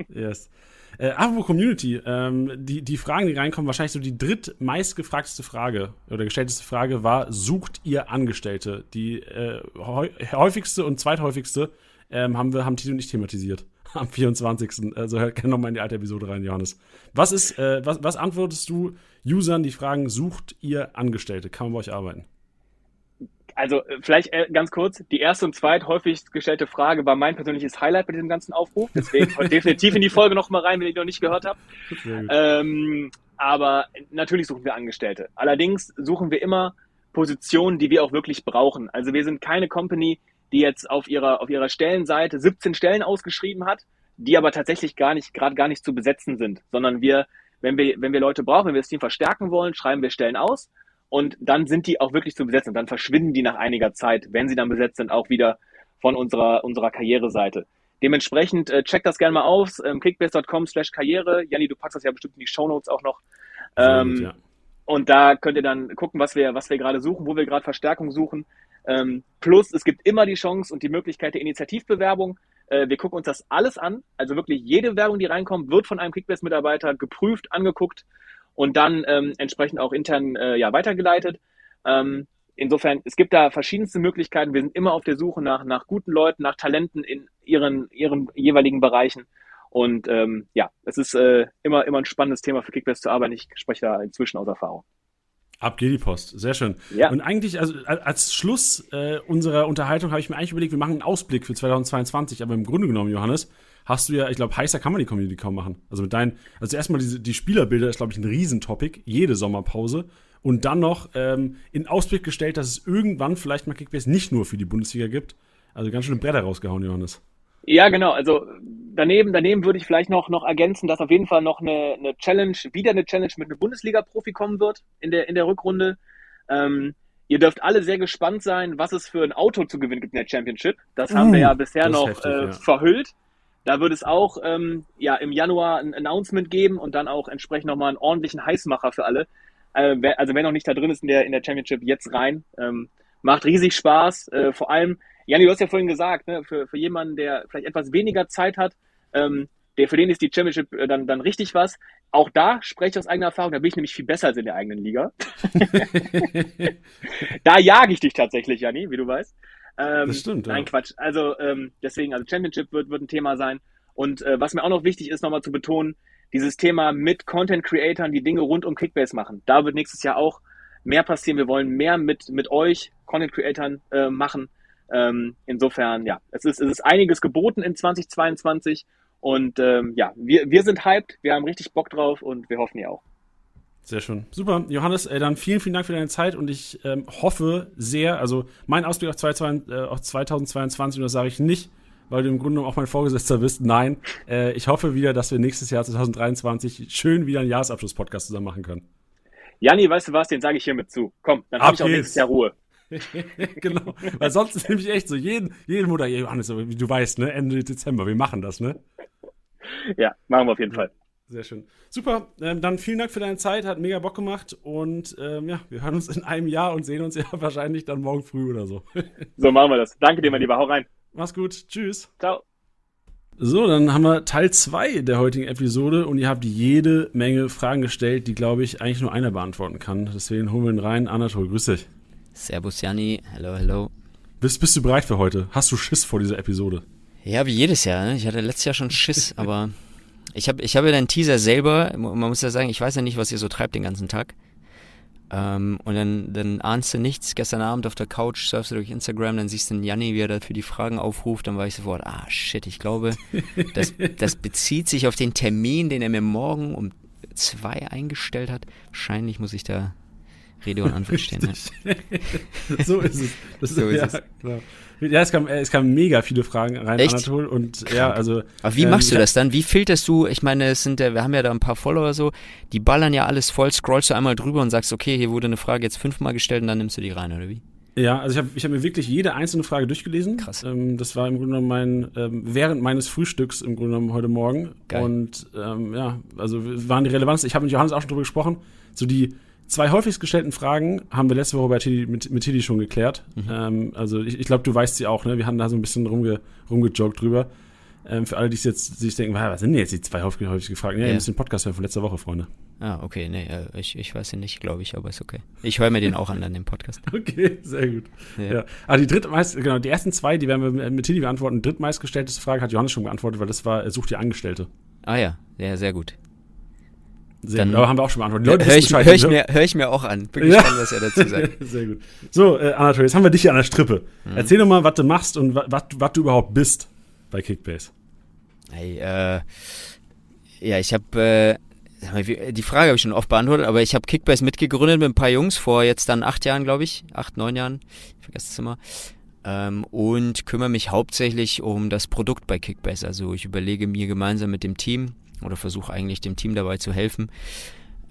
Yes. Äh, apropos Community, ähm, die, die Fragen, die reinkommen, wahrscheinlich so die drittmeistgefragteste Frage oder gestellteste Frage war, sucht ihr Angestellte? Die äh, häufigste und zweithäufigste ähm, haben wir, haben Tito und ich thematisiert. Am 24. Also hört gerne nochmal in die alte Episode rein, Johannes. Was ist, äh, was, was antwortest du Usern, die fragen, sucht ihr Angestellte? Kann man bei euch arbeiten? Also äh, vielleicht äh, ganz kurz, die erste und zweithäufigst gestellte Frage war mein persönliches Highlight bei diesem ganzen Aufruf. Deswegen definitiv in die Folge nochmal rein, wenn ihr die noch nicht gehört habt. Ähm, aber natürlich suchen wir Angestellte. Allerdings suchen wir immer Positionen, die wir auch wirklich brauchen. Also wir sind keine Company, die jetzt auf ihrer, auf ihrer Stellenseite 17 Stellen ausgeschrieben hat, die aber tatsächlich gar nicht, gerade gar nicht zu besetzen sind, sondern wir, wenn wir, wenn wir Leute brauchen, wenn wir das Team verstärken wollen, schreiben wir Stellen aus und dann sind die auch wirklich zu besetzen. Und dann verschwinden die nach einiger Zeit, wenn sie dann besetzt sind, auch wieder von unserer, unserer Karriereseite. Dementsprechend äh, checkt das gerne mal aus, ähm, clickbase.com slash Karriere. Janni, du packst das ja bestimmt in die Shownotes auch noch. Ähm, gut, ja. Und da könnt ihr dann gucken, was wir, was wir gerade suchen, wo wir gerade Verstärkung suchen. Ähm, plus, es gibt immer die Chance und die Möglichkeit der Initiativbewerbung. Äh, wir gucken uns das alles an. Also wirklich jede Werbung, die reinkommt, wird von einem Kickbase-Mitarbeiter geprüft, angeguckt und dann ähm, entsprechend auch intern äh, ja, weitergeleitet. Ähm, insofern, es gibt da verschiedenste Möglichkeiten. Wir sind immer auf der Suche nach, nach guten Leuten, nach Talenten in ihren, ihren jeweiligen Bereichen. Und ähm, ja, es ist äh, immer, immer ein spannendes Thema für Kickbase zu arbeiten. Ich spreche da inzwischen aus Erfahrung. Ab geht die Post. Sehr schön. Ja. Und eigentlich, also als Schluss äh, unserer Unterhaltung habe ich mir eigentlich überlegt, wir machen einen Ausblick für 2022. Aber im Grunde genommen, Johannes, hast du ja, ich glaube, heißer kann man die Community kaum machen. Also mit deinen, also erstmal diese, die Spielerbilder ist, glaube ich, ein Riesentopic, jede Sommerpause. Und dann noch ähm, in Ausblick gestellt, dass es irgendwann vielleicht mal Kickbase nicht nur für die Bundesliga gibt. Also ganz schön Bretter rausgehauen, Johannes. Ja, genau. Also daneben, daneben würde ich vielleicht noch, noch ergänzen, dass auf jeden Fall noch eine, eine Challenge, wieder eine Challenge mit einem Bundesliga-Profi kommen wird in der, in der Rückrunde. Ähm, ihr dürft alle sehr gespannt sein, was es für ein Auto zu gewinnen gibt in der Championship. Das haben wir ja bisher noch heftig, äh, ja. verhüllt. Da wird es auch ähm, ja, im Januar ein Announcement geben und dann auch entsprechend nochmal einen ordentlichen Heißmacher für alle. Äh, wer, also wer noch nicht da drin ist in der, in der Championship, jetzt rein. Ähm, macht riesig Spaß. Äh, vor allem, Janni, du hast ja vorhin gesagt, ne, für, für jemanden, der vielleicht etwas weniger Zeit hat, ähm, der, für den ist die Championship äh, dann, dann richtig was. Auch da spreche ich aus eigener Erfahrung, da bin ich nämlich viel besser als in der eigenen Liga. da jage ich dich tatsächlich, Janni, wie du weißt. Ähm, das stimmt. Nein, ja. Quatsch. Also ähm, deswegen, also Championship wird, wird ein Thema sein. Und äh, was mir auch noch wichtig ist, nochmal zu betonen, dieses Thema mit Content Creatern, die Dinge rund um Kickbase machen. Da wird nächstes Jahr auch mehr passieren. Wir wollen mehr mit, mit euch, Content Creatern, äh, machen. Ähm, insofern, ja, es ist, es ist einiges geboten in 2022 und ähm, ja, wir, wir sind hyped, wir haben richtig Bock drauf und wir hoffen ihr auch. Sehr schön. Super. Johannes, äh, dann vielen, vielen Dank für deine Zeit und ich ähm, hoffe sehr, also mein Ausblick auf, 2022, äh, auf 2022, und das sage ich nicht, weil du im Grunde auch mein Vorgesetzter bist. Nein, äh, ich hoffe wieder, dass wir nächstes Jahr 2023 schön wieder einen Jahresabschluss-Podcast zusammen machen können. Janni, weißt du was, den sage ich hiermit zu. Komm, dann habe ich auch nächstes Jahr Ruhe. genau, weil sonst ist nämlich echt so, jeden, jeden Monat, Johannes, du weißt, ne, Ende Dezember, wir machen das, ne? Ja, machen wir auf jeden Fall. Sehr schön. Super, ähm, dann vielen Dank für deine Zeit, hat mega Bock gemacht und ähm, ja, wir hören uns in einem Jahr und sehen uns ja wahrscheinlich dann morgen früh oder so. so machen wir das. Danke dir, mein Lieber, hau rein. Mach's gut, tschüss. Ciao. So, dann haben wir Teil 2 der heutigen Episode und ihr habt jede Menge Fragen gestellt, die, glaube ich, eigentlich nur einer beantworten kann. Deswegen holen wir ihn rein. Anatol, grüß dich. Servus Janni, hello, hello. Bist, bist du bereit für heute? Hast du Schiss vor dieser Episode? Ja, wie jedes Jahr. Ne? Ich hatte letztes Jahr schon Schiss, aber ich habe ich hab ja deinen Teaser selber, man muss ja sagen, ich weiß ja nicht, was ihr so treibt den ganzen Tag. Ähm, und dann, dann ahnst du nichts. Gestern Abend auf der Couch surfst du durch Instagram, dann siehst du den Janni, wie er da für die Fragen aufruft. Dann war ich sofort, ah shit, ich glaube, das, das bezieht sich auf den Termin, den er mir morgen um zwei eingestellt hat. Wahrscheinlich muss ich da Rede und Antwort stehen. Ja. so ist es. Das so ist, ja, es. Klar. Ja, es kamen es kam mega viele Fragen rein, Echt? Anatol. Und Krank. ja, also. Aber wie ähm, machst du das dann? Wie filterst du? Ich meine, es sind ja, wir haben ja da ein paar Follower so, die ballern ja alles voll, scrollst du einmal drüber und sagst, okay, hier wurde eine Frage jetzt fünfmal gestellt und dann nimmst du die rein, oder wie? Ja, also ich habe ich hab mir wirklich jede einzelne Frage durchgelesen. Krass. Ähm, das war im Grunde genommen mein, ähm, während meines Frühstücks im Grunde genommen heute Morgen. Geil. Und ähm, ja, also waren die Relevanz, ich habe mit Johannes auch schon drüber gesprochen, so die Zwei häufigst gestellten Fragen haben wir letzte Woche bei Tilly, mit, mit Tilly schon geklärt. Mhm. Ähm, also ich, ich glaube, du weißt sie auch, ne? Wir haben da so ein bisschen rumge, rumgejoggt drüber. Ähm, für alle, die jetzt sich denken, was sind denn jetzt die zwei häufig, häufig gefragt? Ja, ja. ihr müsst den Podcast hören von letzter Woche, Freunde. Ah, okay, nee, äh, ich, ich weiß ihn nicht, glaube ich, aber ist okay. Ich höre mir den auch an, an dem Podcast. okay, sehr gut. Ja. ja. Aber die drittmeist, genau, die ersten zwei, die werden wir mit Tilly beantworten. Die drittmeistgestellteste Frage hat Johannes schon beantwortet, weil das war, sucht die Angestellte. Ah ja, ja, sehr gut. Sehr Dann, gut. Aber haben wir auch schon beantwortet. Leute, hör, ich, hör, ich mir, hör ich mir auch an. Bin gespannt, ja. was er dazu sagt. Sehr gut. So, äh, Anatol, jetzt haben wir dich hier an der Strippe. Mhm. Erzähl doch mal, was du machst und was du überhaupt bist bei Kickbase. Hey, äh, ja, ich habe äh, die Frage habe ich schon oft beantwortet, aber ich habe Kickbase mitgegründet mit ein paar Jungs vor jetzt dann acht Jahren, glaube ich, acht, neun Jahren, ich vergesse es immer, ähm, und kümmere mich hauptsächlich um das Produkt bei Kickbase. Also ich überlege mir gemeinsam mit dem Team oder versuche eigentlich dem Team dabei zu helfen,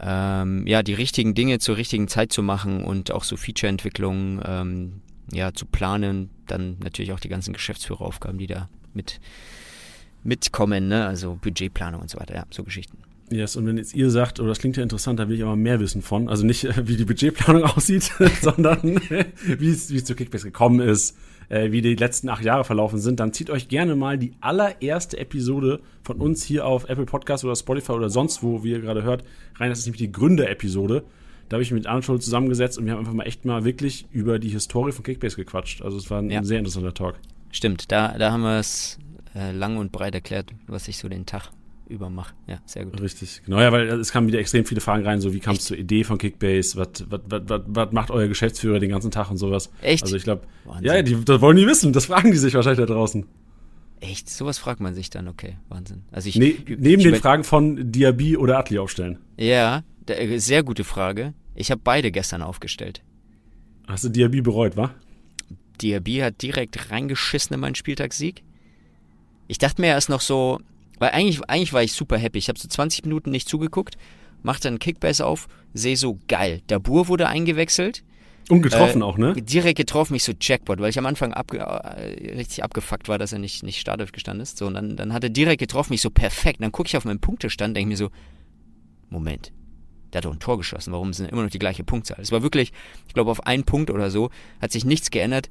ähm, ja, die richtigen Dinge zur richtigen Zeit zu machen und auch so Feature-Entwicklungen ähm, ja, zu planen, dann natürlich auch die ganzen Geschäftsführeraufgaben, die da mit mitkommen, ne? also Budgetplanung und so weiter, ja, so Geschichten. Yes, und wenn jetzt ihr sagt, oder oh, das klingt ja interessant, da will ich aber mehr wissen von. Also nicht, wie die Budgetplanung aussieht, sondern wie es, zu Kickbase gekommen ist, äh, wie die letzten acht Jahre verlaufen sind, dann zieht euch gerne mal die allererste Episode von uns hier auf Apple Podcast oder Spotify oder sonst wo, wie ihr gerade hört, rein. Das ist nämlich die Gründer-Episode. Da habe ich mich mit Arnold Schulz zusammengesetzt und wir haben einfach mal echt mal wirklich über die Historie von Kickbase gequatscht. Also es war ein ja. sehr interessanter Talk. Stimmt, da, da haben wir es äh, lang und breit erklärt, was ich so den Tag über mache. Ja, sehr gut. Richtig, genau. Ja, weil es kamen wieder extrem viele Fragen rein, so wie kam es zur Idee von Kickbase, was, macht euer Geschäftsführer den ganzen Tag und sowas. Echt? Also ich glaube, ja, die das wollen die wissen, das fragen die sich wahrscheinlich da draußen. Echt? Sowas fragt man sich dann, okay, Wahnsinn. Also ich, ne, neben ich, den Fragen von Diaby oder Atli aufstellen. Ja, sehr gute Frage. Ich habe beide gestern aufgestellt. Hast du Diaby bereut, wa? Diaby hat direkt reingeschissen in meinen Spieltagssieg. Ich dachte mir erst noch so, weil eigentlich, eigentlich war ich super happy. Ich habe so 20 Minuten nicht zugeguckt, machte dann Kickbase auf, sehe so, geil, der Bur wurde eingewechselt. Und getroffen äh, auch, ne? Direkt getroffen, mich so Jackpot, weil ich am Anfang abge äh, richtig abgefuckt war, dass er nicht, nicht Startelf gestanden ist. So, und dann, dann hat er direkt getroffen, mich so perfekt. Und dann gucke ich auf meinen Punktestand, denke mir so, Moment, der hat doch ein Tor geschossen, warum sind immer noch die gleiche Punktzahl? Es war wirklich, ich glaube, auf einen Punkt oder so hat sich nichts geändert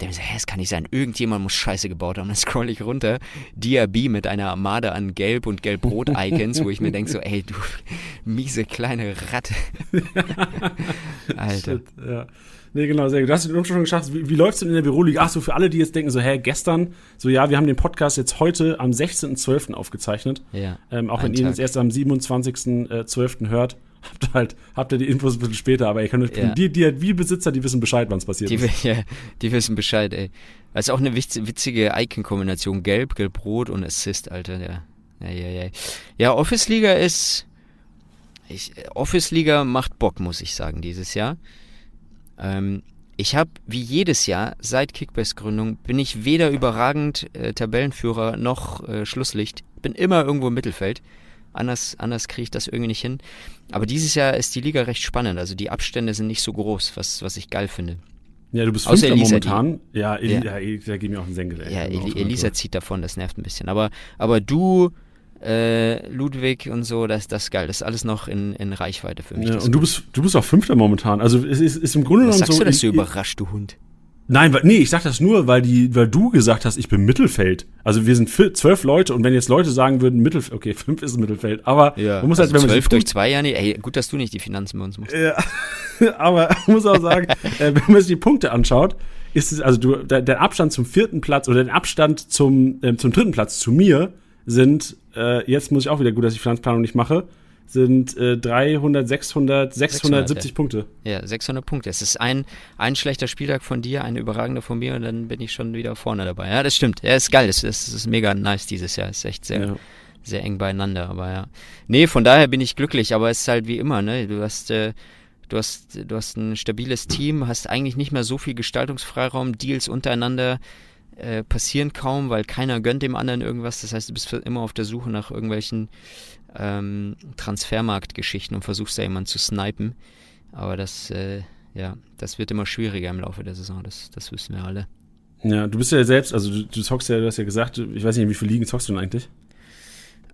der mir so, hä, es kann nicht sein, irgendjemand muss Scheiße gebaut haben. Dann scroll ich runter, Diaby mit einer Armade an Gelb- und Gelb-Rot-Icons, wo ich mir denke so, ey, du miese kleine Ratte. Alter. Shit, ja. Nee, genau, sehr gut. Du hast den schon geschafft. Wie, wie läuft es denn in der Büroliga? Ach so, für alle, die jetzt denken, so, hä, gestern, so, ja, wir haben den Podcast jetzt heute am 16.12. aufgezeichnet. Ja. Ähm, auch wenn Tag. ihr uns erst am 27.12. hört habt ihr halt, habt ihr die Infos ein bisschen später, aber ihr könnt euch, ja. die, die, wie Besitzer, die wissen Bescheid, wann es passiert die, ist. Ja, die wissen Bescheid, ey. Das ist auch eine witzige Icon-Kombination. Gelb, Gelb-Rot und Assist, Alter. Ja, ja, ja. Ja, ja Office-Liga ist, ich, Office-Liga macht Bock, muss ich sagen, dieses Jahr. Ähm, ich habe, wie jedes Jahr, seit Kickbase-Gründung, bin ich weder überragend äh, Tabellenführer noch äh, Schlusslicht. Bin immer irgendwo im Mittelfeld. Anders, anders kriege ich das irgendwie nicht hin. Aber dieses Jahr ist die Liga recht spannend. Also die Abstände sind nicht so groß, was, was ich geil finde. Ja, du bist Außer Elisa, momentan. Die, ja, Eli, ja. ja, da geht mir auch ein Senkel. Ja, Eli, Elisa zieht davon, das nervt ein bisschen. Aber, aber du, äh, Ludwig und so, das, das ist geil. Das ist alles noch in, in Reichweite für mich. Ja, und du bist, du bist auch Fünfter momentan. Also es ist, ist im Grunde genommen so. Sagst du das so überrascht, du Hund? Nein, nee, ich sag das nur, weil die, weil du gesagt hast, ich bin Mittelfeld. Also wir sind zwölf Leute und wenn jetzt Leute sagen würden, Mittelfeld, okay, fünf ist Mittelfeld, aber ja, man muss also halt, wenn man zwölf durch zwei, ja, nee, ey, gut, dass du nicht die Finanzen bei uns machst. Ja, aber man muss auch sagen, äh, wenn man sich die Punkte anschaut, ist es, also du, der, der Abstand zum vierten Platz oder der Abstand zum, äh, zum dritten Platz zu mir sind, äh, jetzt muss ich auch wieder gut, dass ich Finanzplanung nicht mache, sind äh, 300, 600, 670 600, Punkte. Ja, 600 Punkte. Es ist ein, ein schlechter Spieltag von dir, ein überragender von mir und dann bin ich schon wieder vorne dabei. Ja, das stimmt. Ja, ist geil. Das, das ist mega nice dieses Jahr. Ist echt sehr, ja. sehr eng beieinander. Aber ja. Nee, von daher bin ich glücklich, aber es ist halt wie immer, ne? Du hast. Äh, Du hast, du hast ein stabiles Team, hast eigentlich nicht mehr so viel Gestaltungsfreiraum, Deals untereinander äh, passieren kaum, weil keiner gönnt dem anderen irgendwas. Das heißt, du bist immer auf der Suche nach irgendwelchen ähm, Transfermarktgeschichten und versuchst da jemanden zu snipen. Aber das, äh, ja, das wird immer schwieriger im Laufe der Saison, das, das wissen wir alle. Ja, du bist ja selbst, also du, du zockst ja, du hast ja gesagt, ich weiß nicht, wie viele Ligen zockst du denn eigentlich?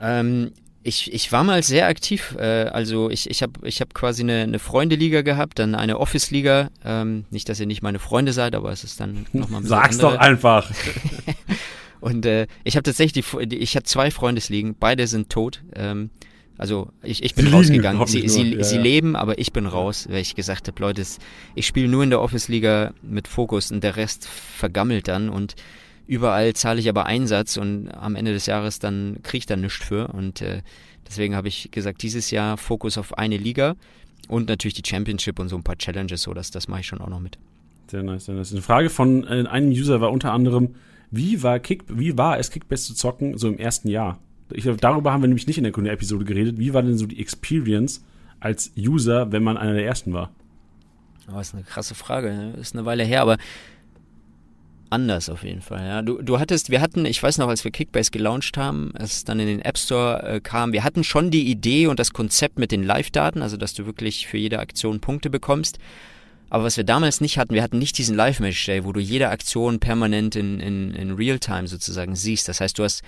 Ähm, ich, ich war mal sehr aktiv. Äh, also ich, ich habe ich hab quasi eine, eine Freunde-Liga gehabt, dann eine Office-Liga. Ähm, nicht, dass ihr nicht meine Freunde seid, aber es ist dann nochmal ein bisschen Sag's andere. doch einfach. Und äh, ich habe tatsächlich, die, ich habe zwei Freundesligen, beide sind tot. Ähm, also ich, ich bin sie rausgegangen. Sie, sie, ja, sie ja. leben, aber ich bin raus, weil ich gesagt habe, Leute, ich spiele nur in der Office-Liga mit Fokus und der Rest vergammelt dann und überall zahle ich aber Einsatz und am Ende des Jahres dann kriege ich da nichts für. Und äh, deswegen habe ich gesagt, dieses Jahr Fokus auf eine Liga und natürlich die Championship und so ein paar Challenges, so das, das mache ich schon auch noch mit. Sehr nice, sehr nice. Eine Frage von äh, einem User war unter anderem, wie war, Kick, wie war es, Kickbase zu zocken, so im ersten Jahr? Ich glaube, darüber haben wir nämlich nicht in der Kunde-Episode geredet. Wie war denn so die Experience als User, wenn man einer der ersten war? Oh, das ist eine krasse Frage. Ne? Ist eine Weile her, aber anders auf jeden Fall. Ja. Du, du hattest, wir hatten, ich weiß noch, als wir Kickbase gelauncht haben, als es dann in den App Store äh, kam, wir hatten schon die Idee und das Konzept mit den Live-Daten, also dass du wirklich für jede Aktion Punkte bekommst. Aber was wir damals nicht hatten, wir hatten nicht diesen Live-Match-Day, wo du jede Aktion permanent in, in, in Real-Time sozusagen siehst. Das heißt, du hast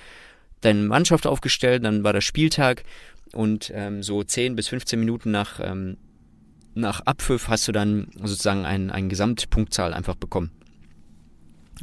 deine Mannschaft aufgestellt, dann war der Spieltag und ähm, so 10 bis 15 Minuten nach, ähm, nach Abpfiff hast du dann sozusagen ein, ein Gesamtpunktzahl einfach bekommen.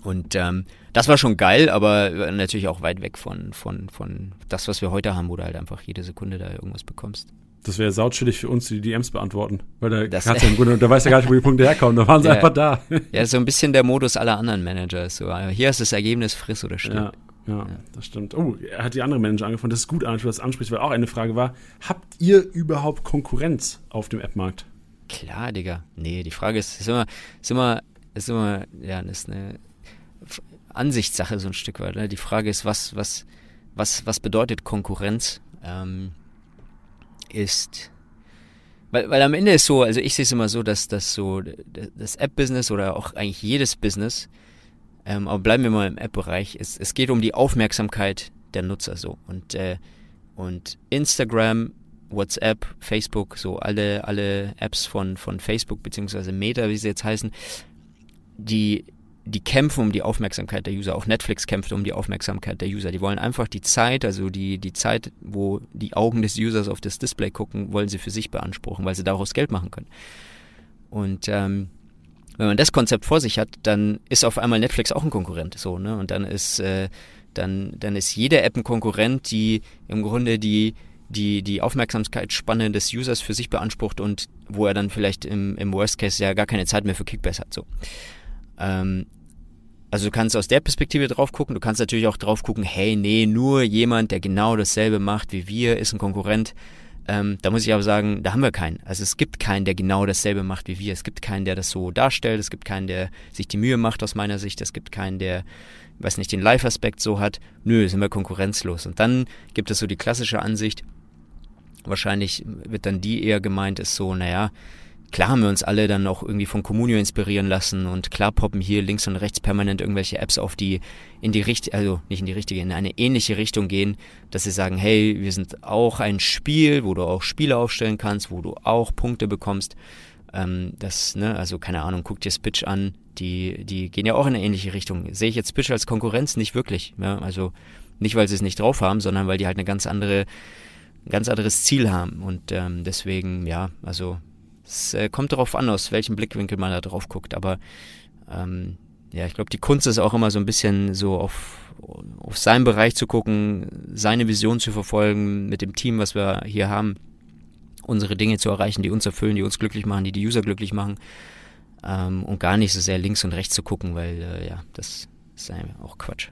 Und ähm, das war schon geil, aber natürlich auch weit weg von, von, von das, was wir heute haben, wo du halt einfach jede Sekunde da irgendwas bekommst. Das wäre sautschillig für uns, die DMs beantworten. Weil der, das, im Grunde, der weiß ja gar nicht, wo die Punkte herkommen. Da waren sie ja, einfach da. Ja, so ein bisschen der Modus aller anderen Manager. So, hier ist das Ergebnis, friss oder stirb. Ja. Ja, ja, das stimmt. Oh, er hat die andere Manager angefangen. Das ist gut, dass du das ansprichst, weil auch eine Frage war: Habt ihr überhaupt Konkurrenz auf dem App-Markt? Klar, Digga. Nee, die Frage ist, ist immer, ist immer, ist immer, ja, das ist eine Ansichtssache so ein Stück weit. Ne? Die Frage ist, was, was, was, was bedeutet Konkurrenz? Ähm, ist, weil, weil am Ende ist so, also ich sehe es immer so, dass das so das App-Business oder auch eigentlich jedes Business, ähm, aber bleiben wir mal im App-Bereich, es, es geht um die Aufmerksamkeit der Nutzer so. Und äh, und Instagram, WhatsApp, Facebook, so alle alle Apps von von Facebook beziehungsweise Meta, wie sie jetzt heißen, die die kämpfen um die Aufmerksamkeit der User. Auch Netflix kämpft um die Aufmerksamkeit der User. Die wollen einfach die Zeit, also die, die Zeit, wo die Augen des Users auf das Display gucken, wollen sie für sich beanspruchen, weil sie daraus Geld machen können. Und ähm, wenn man das Konzept vor sich hat, dann ist auf einmal Netflix auch ein Konkurrent. So, ne? Und dann ist, äh, dann, dann ist jede App ein Konkurrent, die im Grunde die, die, die Aufmerksamkeitsspanne des Users für sich beansprucht und wo er dann vielleicht im, im Worst Case ja gar keine Zeit mehr für Kickbase hat. So. Ähm, also du kannst aus der Perspektive drauf gucken, du kannst natürlich auch drauf gucken, hey, nee, nur jemand, der genau dasselbe macht wie wir, ist ein Konkurrent. Ähm, da muss ich aber sagen, da haben wir keinen. Also es gibt keinen, der genau dasselbe macht wie wir. Es gibt keinen, der das so darstellt. Es gibt keinen, der sich die Mühe macht aus meiner Sicht. Es gibt keinen, der, weiß nicht, den Live-Aspekt so hat. Nö, sind wir konkurrenzlos. Und dann gibt es so die klassische Ansicht. Wahrscheinlich wird dann die eher gemeint, ist so, naja, Klar haben wir uns alle dann auch irgendwie von Communio inspirieren lassen und klar poppen hier links und rechts permanent irgendwelche Apps auf, die in die richtige, also nicht in die richtige, in eine ähnliche Richtung gehen, dass sie sagen, hey, wir sind auch ein Spiel, wo du auch Spiele aufstellen kannst, wo du auch Punkte bekommst. Ähm, das, ne, also keine Ahnung, guck dir Spitch an, die, die gehen ja auch in eine ähnliche Richtung. Sehe ich jetzt Spitch als Konkurrenz? Nicht wirklich. Ja? Also nicht, weil sie es nicht drauf haben, sondern weil die halt eine ganz andere, ein ganz anderes Ziel haben. Und ähm, deswegen, ja, also es äh, kommt darauf an, aus welchem Blickwinkel man da drauf guckt. Aber ähm, ja, ich glaube, die Kunst ist auch immer so ein bisschen so auf, auf seinen Bereich zu gucken, seine Vision zu verfolgen mit dem Team, was wir hier haben, unsere Dinge zu erreichen, die uns erfüllen, die uns glücklich machen, die die User glücklich machen. Ähm, und gar nicht so sehr links und rechts zu gucken, weil äh, ja, das ist auch Quatsch.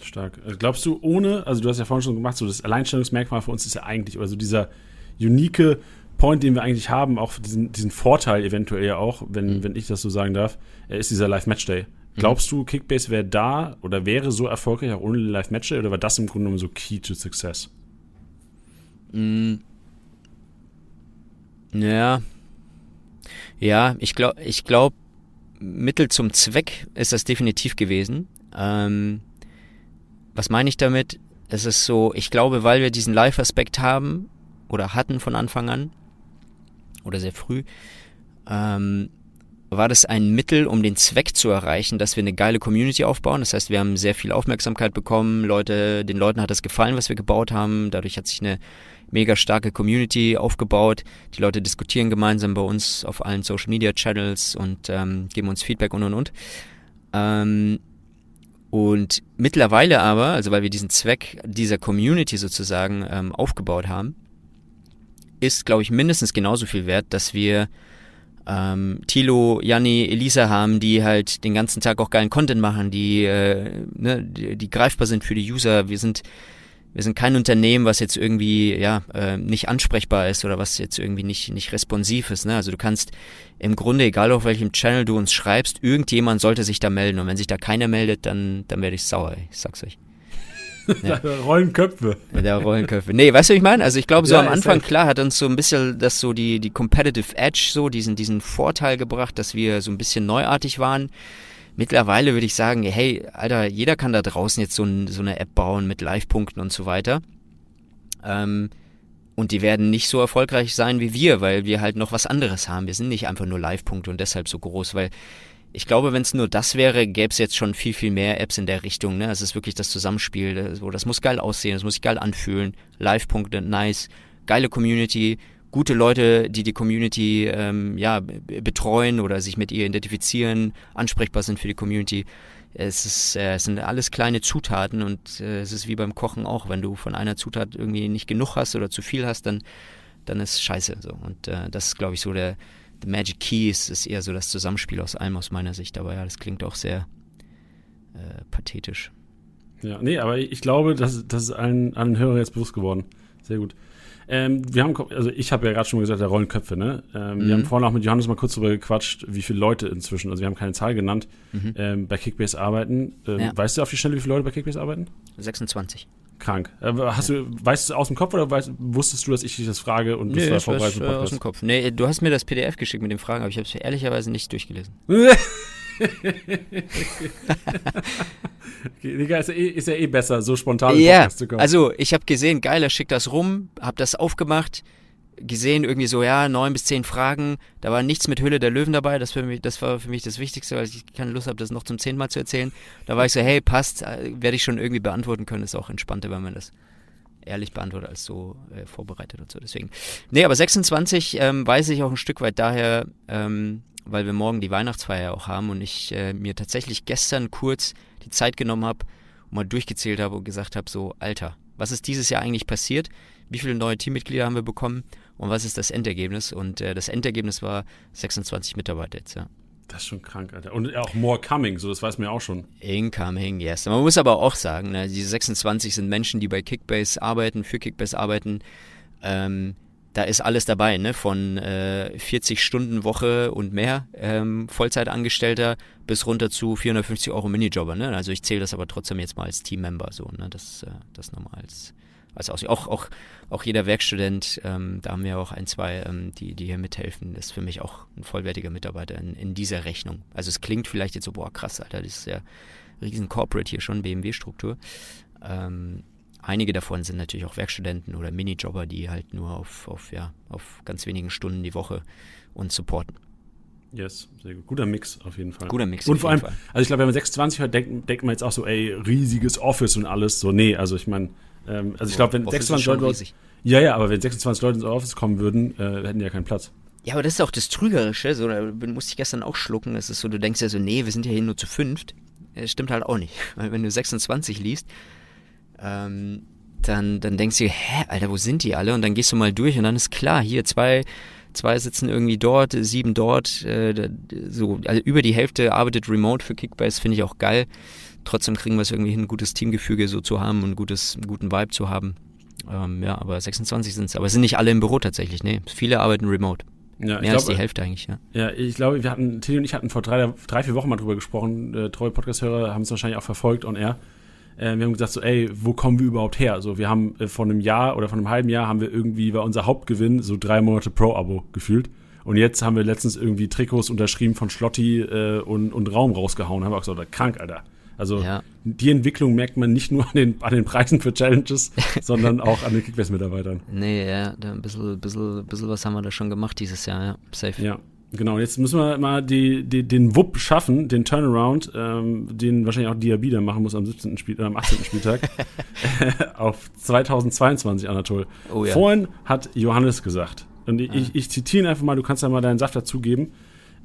Stark. Also glaubst du, ohne, also du hast ja vorhin schon gemacht, so das Alleinstellungsmerkmal für uns ist ja eigentlich, also dieser unique Point, den wir eigentlich haben, auch diesen, diesen Vorteil eventuell ja auch, wenn, mhm. wenn ich das so sagen darf, ist dieser Live-Match-Day. Glaubst du, Kickbase wäre da oder wäre so erfolgreich auch ohne Live-Match-Day oder war das im Grunde genommen so Key to Success? Mhm. Ja. Ja, ich glaube, ich glaube, Mittel zum Zweck ist das definitiv gewesen. Ähm, was meine ich damit? Es ist so, ich glaube, weil wir diesen Live-Aspekt haben oder hatten von Anfang an, oder sehr früh, ähm, war das ein Mittel, um den Zweck zu erreichen, dass wir eine geile Community aufbauen. Das heißt, wir haben sehr viel Aufmerksamkeit bekommen. Leute, den Leuten hat das gefallen, was wir gebaut haben. Dadurch hat sich eine mega starke Community aufgebaut. Die Leute diskutieren gemeinsam bei uns auf allen Social Media Channels und ähm, geben uns Feedback und und und. Ähm, und mittlerweile aber, also weil wir diesen Zweck dieser Community sozusagen ähm, aufgebaut haben, ist, glaube ich, mindestens genauso viel wert, dass wir ähm, Tilo, Janni, Elisa haben, die halt den ganzen Tag auch geilen Content machen, die, äh, ne, die, die greifbar sind für die User. Wir sind wir sind kein Unternehmen, was jetzt irgendwie ja äh, nicht ansprechbar ist oder was jetzt irgendwie nicht nicht responsiv ist. Ne? Also du kannst im Grunde, egal auf welchem Channel du uns schreibst, irgendjemand sollte sich da melden und wenn sich da keiner meldet, dann dann werde ich sauer. Ich sag's euch. Ja. Rollenköpfe. Der Rollenköpfe. Nee, weißt du, was ich meine? Also ich glaube, so Ja, am Anfang, echt. klar, hat uns so ein bisschen das so die, die Competitive Edge, so diesen, diesen Vorteil gebracht, dass wir so ein bisschen neuartig waren. Mittlerweile würde ich sagen, hey, Alter, jeder kann da draußen jetzt so, ein, so eine App bauen mit Live-Punkten und so weiter. Ähm, und die werden nicht so erfolgreich sein wie wir, weil wir halt noch was anderes haben. Wir sind nicht einfach nur Live-Punkte und deshalb so groß, weil ich glaube, wenn es nur das wäre, gäbe es jetzt schon viel, viel mehr Apps in der Richtung. Ne? Es ist wirklich das Zusammenspiel. Das, so, das muss geil aussehen, das muss sich geil anfühlen. Live-Punkte, nice. Geile Community, gute Leute, die die Community ähm, ja, betreuen oder sich mit ihr identifizieren, ansprechbar sind für die Community. Es, ist, äh, es sind alles kleine Zutaten und äh, es ist wie beim Kochen auch. Wenn du von einer Zutat irgendwie nicht genug hast oder zu viel hast, dann, dann ist scheiße. So. Und äh, das ist, glaube ich, so der, der Magic Key ist, eher so das Zusammenspiel aus allem aus meiner Sicht. Aber ja, das klingt auch sehr äh, pathetisch. Ja, nee, aber ich glaube, das, das ist allen, allen Hörern jetzt bewusst geworden. Sehr gut. Ähm, wir haben, also ich habe ja gerade schon mal gesagt, der Rollenköpfe, ne? Ähm, Mhm. Wir haben vorhin auch mit Johannes mal kurz darüber gequatscht, wie viele Leute inzwischen, also wir haben keine Zahl genannt, Mhm. ähm, bei Kickbase arbeiten. Ähm, Ja. Weißt du auf die Schnelle, wie viele Leute bei Kickbase arbeiten? 26. Krank. Äh, hast du, weißt du aus dem Kopf oder weißt, wusstest du, dass ich dich das frage und bist Nee, da ich weiß, vorbereitet äh, aus dem Kopf. Nee, du hast mir das PDF geschickt mit den Fragen, aber ich habe es ehrlicherweise nicht durchgelesen. Okay, Digga, ist ja, eh, ist ja eh besser, so spontan Podcast zu kommen. also ich habe gesehen, geil, er schickt das rum, habe das aufgemacht, gesehen irgendwie so, ja, neun bis zehn Fragen. Da war nichts mit Hülle der Löwen dabei. Das, für mich, das war für mich das Wichtigste, weil ich keine Lust habe, das noch zum zehnten Mal zu erzählen. Da war ich so, hey, passt, äh, werde ich schon irgendwie beantworten können. Ist auch entspannter, wenn man das ehrlich beantwortet, als so äh, vorbereitet und so. Deswegen. Nee, aber 26 ähm, weiß ich auch ein Stück weit daher, ähm, weil wir morgen die Weihnachtsfeier auch haben und ich äh, mir tatsächlich gestern kurz die Zeit genommen habe und mal durchgezählt habe und gesagt habe, so, Alter, was ist dieses Jahr eigentlich passiert? Wie viele neue Teammitglieder haben wir bekommen? Und was ist das Endergebnis? Und äh, das Endergebnis war 26 Mitarbeiter jetzt, ja. Das ist schon krank, Alter. Und auch more coming, so das weiß man ja auch schon. Incoming, yes. Man muss aber auch sagen, ne, diese 26 sind Menschen, die bei Kickbase arbeiten, für Kickbase arbeiten. Ähm, da ist alles dabei, ne? Von äh, 40 Stunden Woche und mehr ähm, Vollzeitangestellter bis runter zu 450 Euro Minijobber, ne? Also ich zähle das aber trotzdem jetzt mal als Teammember so, ne? Das, äh, das nochmal als, als Aussicht. Auch, auch, auch jeder Werkstudent, ähm, da haben wir auch ein, zwei, ähm, die, die hier mithelfen, ist für mich auch ein vollwertiger Mitarbeiter in, in dieser Rechnung. Also es klingt vielleicht jetzt so, boah, krass, Alter, das ist ja riesen Corporate hier schon, BMW-Struktur. Ähm, einige davon sind natürlich auch Werkstudenten oder Minijobber, die halt nur auf, auf, ja, auf ganz wenigen Stunden die Woche uns supporten. Yes, sehr gut. Guter Mix auf jeden Fall. Guter Mix. Und vor allem, Fall. also ich glaube, wenn man 26 hört, denkt, denkt man jetzt auch so, ey, riesiges Office und alles. So, nee, also ich meine, ähm, also ich glaube, wenn Office ist 26 schon Leute. riesig. Ja, ja, aber wenn 26 Leute ins Office kommen würden, äh, hätten die ja keinen Platz. Ja, aber das ist auch das Trügerische, so, da musste ich gestern auch schlucken. Es ist so, du denkst ja so, nee, wir sind ja hier nur zu fünft. Das stimmt halt auch nicht. Weil wenn du 26 liest, ähm, dann, dann denkst du, hä, Alter, wo sind die alle? Und dann gehst du mal durch und dann ist klar, hier zwei, zwei sitzen irgendwie dort, sieben dort, äh, so, also über die Hälfte arbeitet remote für Kickbase, finde ich auch geil. Trotzdem kriegen wir es irgendwie hin, ein gutes Teamgefüge so zu haben und gutes, einen guten Vibe zu haben. Ähm, ja, aber 26 sind es. Aber es sind nicht alle im Büro tatsächlich, nee. Viele arbeiten remote. Ja, ich Mehr als glaube, die Hälfte eigentlich, ja. Ja, ich glaube, wir hatten, Tilly und ich hatten vor drei, drei vier Wochen mal drüber gesprochen. Äh, treue Podcast-Hörer haben es wahrscheinlich auch verfolgt on air. Äh, wir haben gesagt so, ey, wo kommen wir überhaupt her? Also wir haben äh, vor einem Jahr oder vor einem halben Jahr haben wir irgendwie, war unser Hauptgewinn so drei Monate Pro-Abo gefühlt. Und jetzt haben wir letztens irgendwie Trikots unterschrieben von Schlotti äh, und, und Raum rausgehauen. Haben wir auch gesagt, krank, Alter. Also Ja. die Entwicklung merkt man nicht nur an den, an den Preisen für Challenges, sondern auch an den Kickbase-Mitarbeitern. Nee, ja, da ein bisschen, bisschen, bisschen was haben wir da schon gemacht dieses Jahr, ja. Safe. Ja, genau. Jetzt müssen wir mal die, die, den Wupp schaffen, den Turnaround, ähm, den wahrscheinlich auch Diaby dann machen muss am 17. Spiel, äh, am 18. Spieltag auf 2022, Anatol. Oh ja. Vorhin hat Johannes gesagt, und ich, ich, ich zitiere ihn einfach mal, du kannst ja mal deinen Saft dazugeben.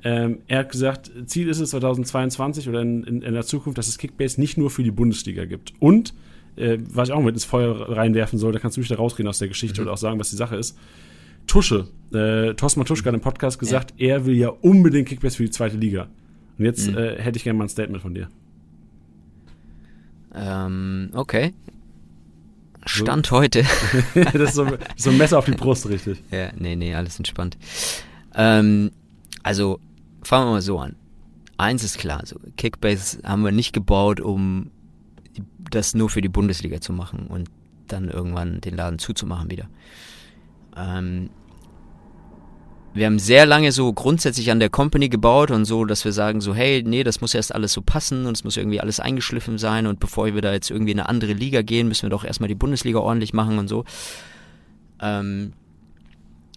Ähm, er hat gesagt, Ziel ist es 2022 oder in, in, in der Zukunft, dass es Kickbase nicht nur für die Bundesliga gibt. Und, äh, was ich auch mit ins Feuer reinwerfen soll, da kannst du mich da rausgehen aus der Geschichte Mhm. und auch sagen, was die Sache ist. Tusche, äh, Thorsten Matuschka hat im Podcast gesagt, er will ja unbedingt Kickbase für die zweite Liga. Und jetzt Mhm. äh, hätte ich gerne mal ein Statement von dir. Ähm, okay. Stand heute. das ist so, so ein Messer auf die Brust, richtig. ja, nee, nee, alles entspannt. Ähm, also, fangen wir mal so an. Eins ist klar, so Kickbase haben wir nicht gebaut, um das nur für die Bundesliga zu machen und dann irgendwann den Laden zuzumachen wieder. Ähm, wir haben sehr lange so grundsätzlich an der Company gebaut und so, dass wir sagen so, hey, nee, das muss erst alles so passen und es muss irgendwie alles eingeschliffen sein und bevor wir da jetzt irgendwie in eine andere Liga gehen, müssen wir doch erstmal die Bundesliga ordentlich machen und so. Ähm,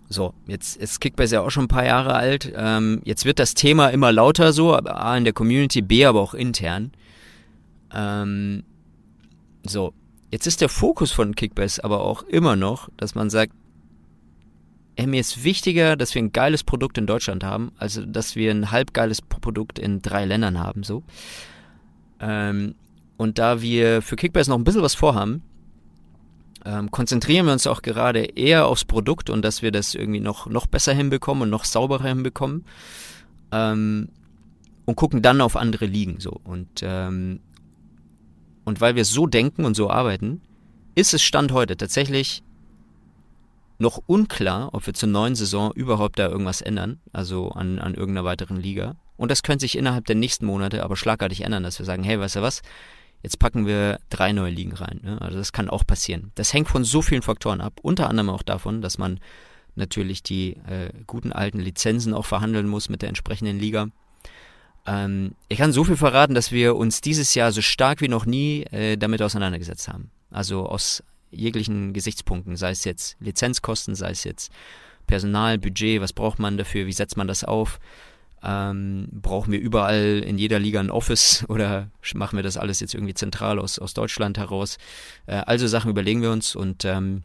so, jetzt ist Kickbase ja auch schon ein paar Jahre alt. Ähm, jetzt wird das Thema immer lauter so, A in der Community, B aber auch intern. Ähm, so, jetzt ist der Fokus von Kickbase aber auch immer noch, dass man sagt, ey, mir ist wichtiger, dass wir ein geiles Produkt in Deutschland haben, also dass wir ein halbgeiles Produkt in drei Ländern haben, so. Ähm, und da wir für Kickbase noch ein bisschen was vorhaben, ähm, konzentrieren wir uns auch gerade eher aufs Produkt und dass wir das irgendwie noch, noch besser hinbekommen und noch sauberer hinbekommen. Ähm, und gucken dann auf andere Ligen so. Und, ähm, und weil wir so denken und so arbeiten, ist es Stand heute tatsächlich noch unklar, ob wir zur neuen Saison überhaupt da irgendwas ändern, also an, an irgendeiner weiteren Liga. Und das könnte sich innerhalb der nächsten Monate aber schlagartig ändern, dass wir sagen, hey, weißt du was, Jetzt packen wir drei neue Ligen rein. Ne? Also das kann auch passieren. Das hängt von so vielen Faktoren ab. Unter anderem auch davon, dass man natürlich die äh, guten alten Lizenzen auch verhandeln muss mit der entsprechenden Liga. Ähm, ich kann so viel verraten, dass wir uns dieses Jahr so stark wie noch nie äh, damit auseinandergesetzt haben. Also aus jeglichen Gesichtspunkten, sei es jetzt Lizenzkosten, sei es jetzt Personal, Budget, was braucht man dafür, wie setzt man das auf, ähm, brauchen wir überall in jeder Liga ein Office oder machen wir das alles jetzt irgendwie zentral aus, aus Deutschland heraus? Äh, also Sachen überlegen wir uns und ähm,